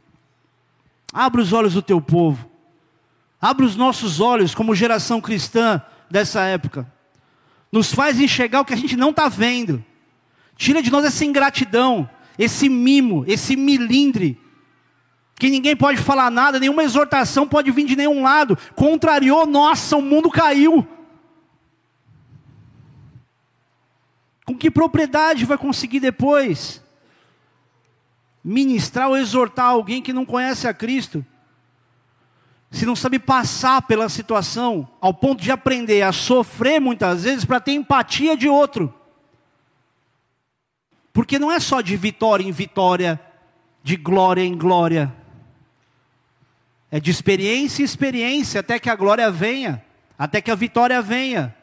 abra os olhos do teu povo. Abre os nossos olhos como geração cristã dessa época. Nos faz enxergar o que a gente não está vendo. Tira de nós essa ingratidão, esse mimo, esse milindre. Que ninguém pode falar nada, nenhuma exortação pode vir de nenhum lado. Contrariou, nossa, o mundo caiu. Com que propriedade vai conseguir depois ministrar ou exortar alguém que não conhece a Cristo? Se não sabe passar pela situação ao ponto de aprender a sofrer muitas vezes para ter empatia de outro. Porque não é só de vitória em vitória, de glória em glória. É de experiência em experiência até que a glória venha, até que a vitória venha.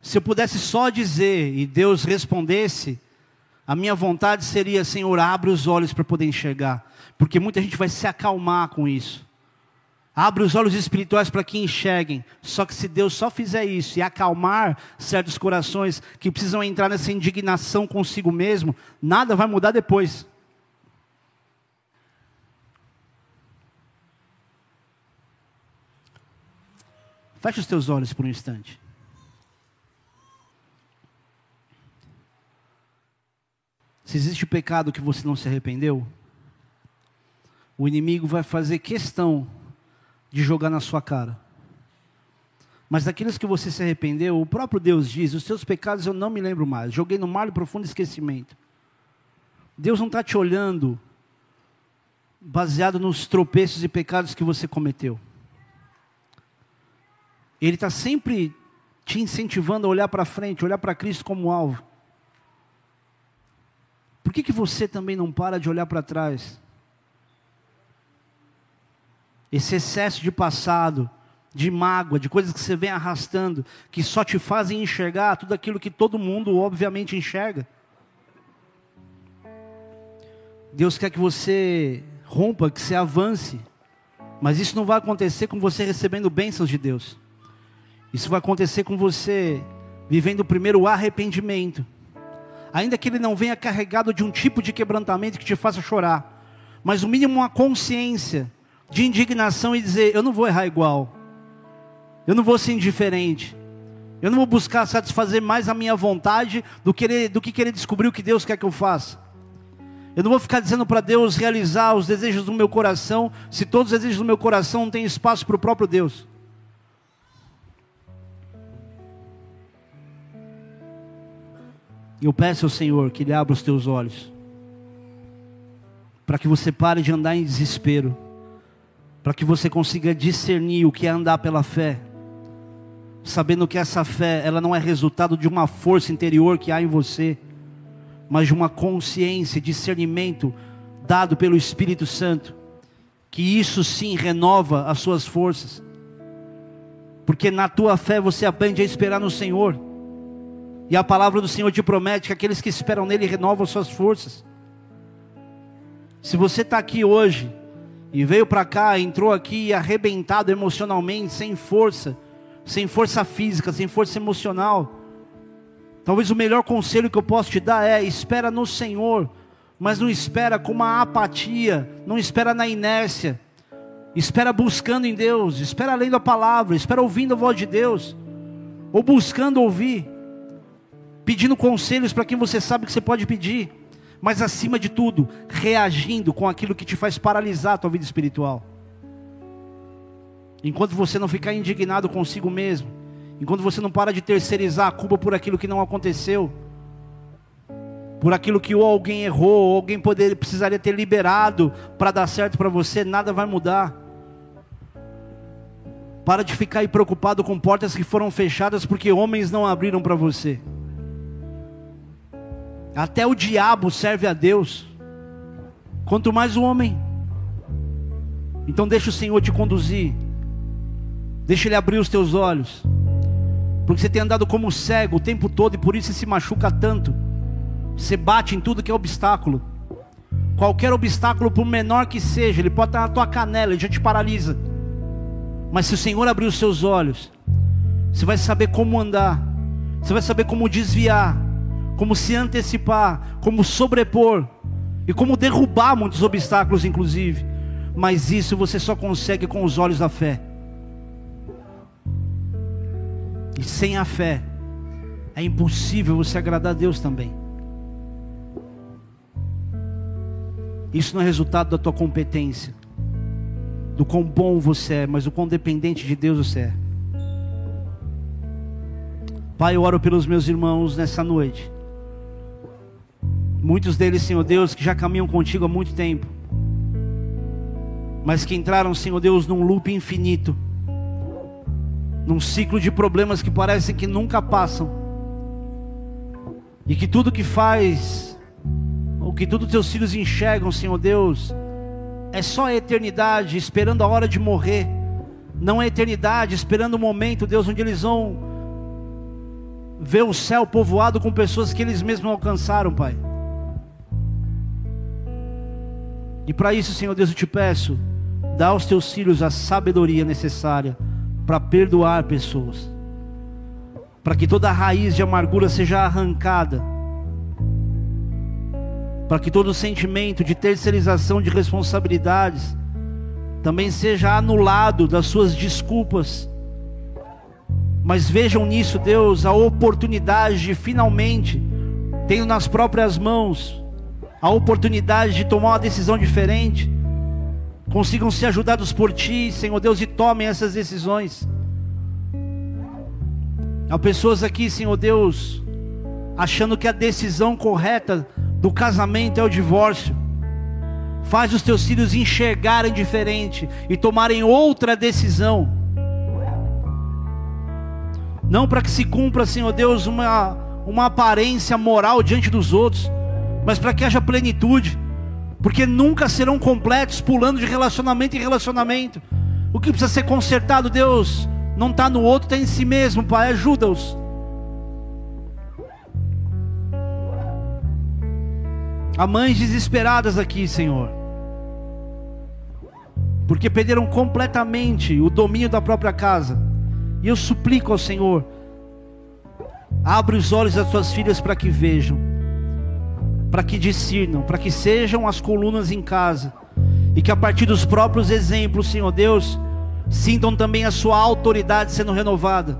Se eu pudesse só dizer e Deus respondesse, a minha vontade seria, Senhor, abre os olhos para poder enxergar, porque muita gente vai se acalmar com isso. Abre os olhos espirituais para que enxerguem. Só que se Deus só fizer isso e acalmar certos corações que precisam entrar nessa indignação consigo mesmo, nada vai mudar depois. Feche os teus olhos por um instante. Se existe pecado que você não se arrependeu, o inimigo vai fazer questão de jogar na sua cara. Mas daqueles que você se arrependeu, o próprio Deus diz: os seus pecados eu não me lembro mais. Joguei no mar de profundo esquecimento. Deus não está te olhando baseado nos tropeços e pecados que você cometeu. Ele está sempre te incentivando a olhar para frente, olhar para Cristo como alvo. Por que, que você também não para de olhar para trás? Esse excesso de passado, de mágoa, de coisas que você vem arrastando, que só te fazem enxergar tudo aquilo que todo mundo obviamente enxerga. Deus quer que você rompa, que você avance, mas isso não vai acontecer com você recebendo bênçãos de Deus. Isso vai acontecer com você vivendo o primeiro arrependimento ainda que ele não venha carregado de um tipo de quebrantamento que te faça chorar, mas o mínimo uma consciência de indignação e dizer: eu não vou errar igual. Eu não vou ser indiferente. Eu não vou buscar satisfazer mais a minha vontade do, querer, do que querer descobrir o que Deus quer que eu faça. Eu não vou ficar dizendo para Deus realizar os desejos do meu coração, se todos os desejos do meu coração não têm espaço para o próprio Deus. Eu peço ao Senhor que Ele abra os teus olhos, para que você pare de andar em desespero, para que você consiga discernir o que é andar pela fé, sabendo que essa fé, ela não é resultado de uma força interior que há em você, mas de uma consciência, discernimento dado pelo Espírito Santo, que isso sim renova as suas forças, porque na tua fé você aprende a esperar no Senhor, e a palavra do Senhor te promete que aqueles que esperam nele renovam suas forças. Se você está aqui hoje e veio para cá, entrou aqui arrebentado emocionalmente, sem força, sem força física, sem força emocional, talvez o melhor conselho que eu posso te dar é: espera no Senhor, mas não espera com uma apatia, não espera na inércia, espera buscando em Deus, espera lendo a palavra, espera ouvindo a voz de Deus, ou buscando ouvir pedindo conselhos para quem você sabe que você pode pedir, mas acima de tudo, reagindo com aquilo que te faz paralisar a tua vida espiritual. Enquanto você não ficar indignado consigo mesmo, enquanto você não para de terceirizar a culpa por aquilo que não aconteceu, por aquilo que ou alguém errou, ou alguém poderia, precisaria ter liberado para dar certo para você, nada vai mudar. Para de ficar aí preocupado com portas que foram fechadas porque homens não abriram para você. Até o diabo serve a Deus, quanto mais o homem. Então deixa o Senhor te conduzir, deixa Ele abrir os teus olhos, porque você tem andado como cego o tempo todo e por isso você se machuca tanto. Você bate em tudo que é obstáculo. Qualquer obstáculo, por menor que seja, ele pode estar na tua canela, ele já te paralisa. Mas se o Senhor abrir os seus olhos, você vai saber como andar, você vai saber como desviar, como se antecipar, como sobrepor e como derrubar muitos obstáculos, inclusive. Mas isso você só consegue com os olhos da fé. E sem a fé, é impossível você agradar a Deus também. Isso não é resultado da tua competência, do quão bom você é, mas do quão dependente de Deus você é. Pai, eu oro pelos meus irmãos nessa noite. Muitos deles, Senhor Deus, que já caminham contigo há muito tempo, mas que entraram, Senhor Deus, num loop infinito, num ciclo de problemas que parecem que nunca passam, e que tudo que faz, ou que tudo teus filhos enxergam, Senhor Deus, é só a eternidade, esperando a hora de morrer, não é eternidade, esperando o momento, Deus, onde eles vão ver o céu povoado com pessoas que eles mesmos alcançaram, Pai. E para isso, Senhor Deus, eu te peço, dá aos teus filhos a sabedoria necessária para perdoar pessoas, para que toda raiz de amargura seja arrancada, para que todo sentimento de terceirização de responsabilidades também seja anulado das suas desculpas. Mas vejam nisso, Deus, a oportunidade de finalmente, tendo nas próprias mãos, a oportunidade de tomar uma decisão diferente, consigam ser ajudados por Ti, Senhor Deus, e tomem essas decisões. Há pessoas aqui, Senhor Deus, achando que a decisão correta do casamento é o divórcio. Faz os teus filhos enxergarem diferente e tomarem outra decisão. Não para que se cumpra, Senhor Deus, uma, uma aparência moral diante dos outros, mas para que haja plenitude, porque nunca serão completos pulando de relacionamento em relacionamento. O que precisa ser consertado, Deus, não está no outro, está em si mesmo, Pai, ajuda-os. Há mães desesperadas aqui, Senhor, porque perderam completamente o domínio da própria casa. E eu suplico ao Senhor, abre os olhos das tuas filhas para que vejam para que discernam, para que sejam as colunas em casa, e que a partir dos próprios exemplos, Senhor Deus, sintam também a sua autoridade sendo renovada.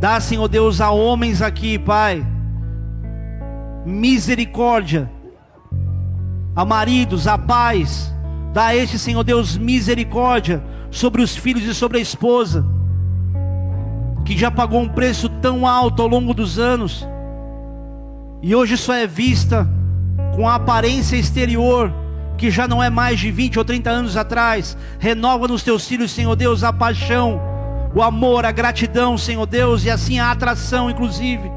Dá, Senhor Deus, a homens aqui, Pai, misericórdia, a maridos, a pais, dá a este, Senhor Deus, misericórdia sobre os filhos e sobre a esposa, que já pagou um preço tão alto ao longo dos anos, e hoje só é vista com a aparência exterior, que já não é mais de 20 ou 30 anos atrás. Renova nos teus filhos, Senhor Deus, a paixão, o amor, a gratidão, Senhor Deus, e assim a atração, inclusive.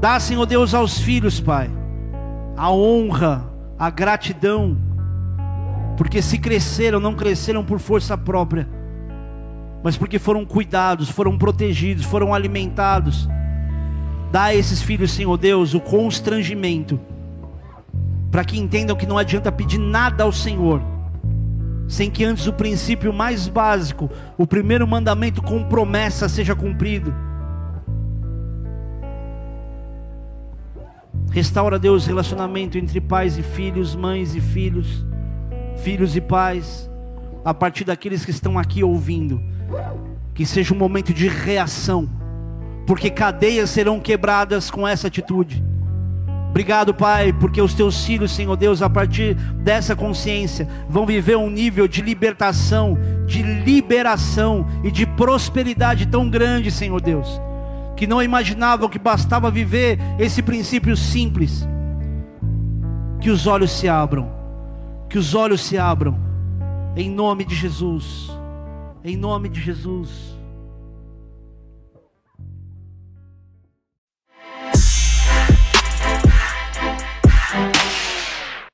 Dá, Senhor Deus, aos filhos, Pai, a honra, a gratidão, porque se cresceram, não cresceram por força própria, mas porque foram cuidados, foram protegidos, foram alimentados. Dá a esses filhos, Senhor Deus, o constrangimento, para que entendam que não adianta pedir nada ao Senhor, sem que antes o princípio mais básico, o primeiro mandamento com promessa, seja cumprido. Restaura, Deus, relacionamento entre pais e filhos, mães e filhos, filhos e pais, a partir daqueles que estão aqui ouvindo. Que seja um momento de reação, porque cadeias serão quebradas com essa atitude. Obrigado, Pai, porque os teus filhos, Senhor Deus, a partir dessa consciência, vão viver um nível de libertação, de liberação e de prosperidade tão grande, Senhor Deus que não imaginavam que bastava viver esse princípio simples. Que os olhos se abram, que os olhos se abram, em nome de Jesus, em nome de Jesus.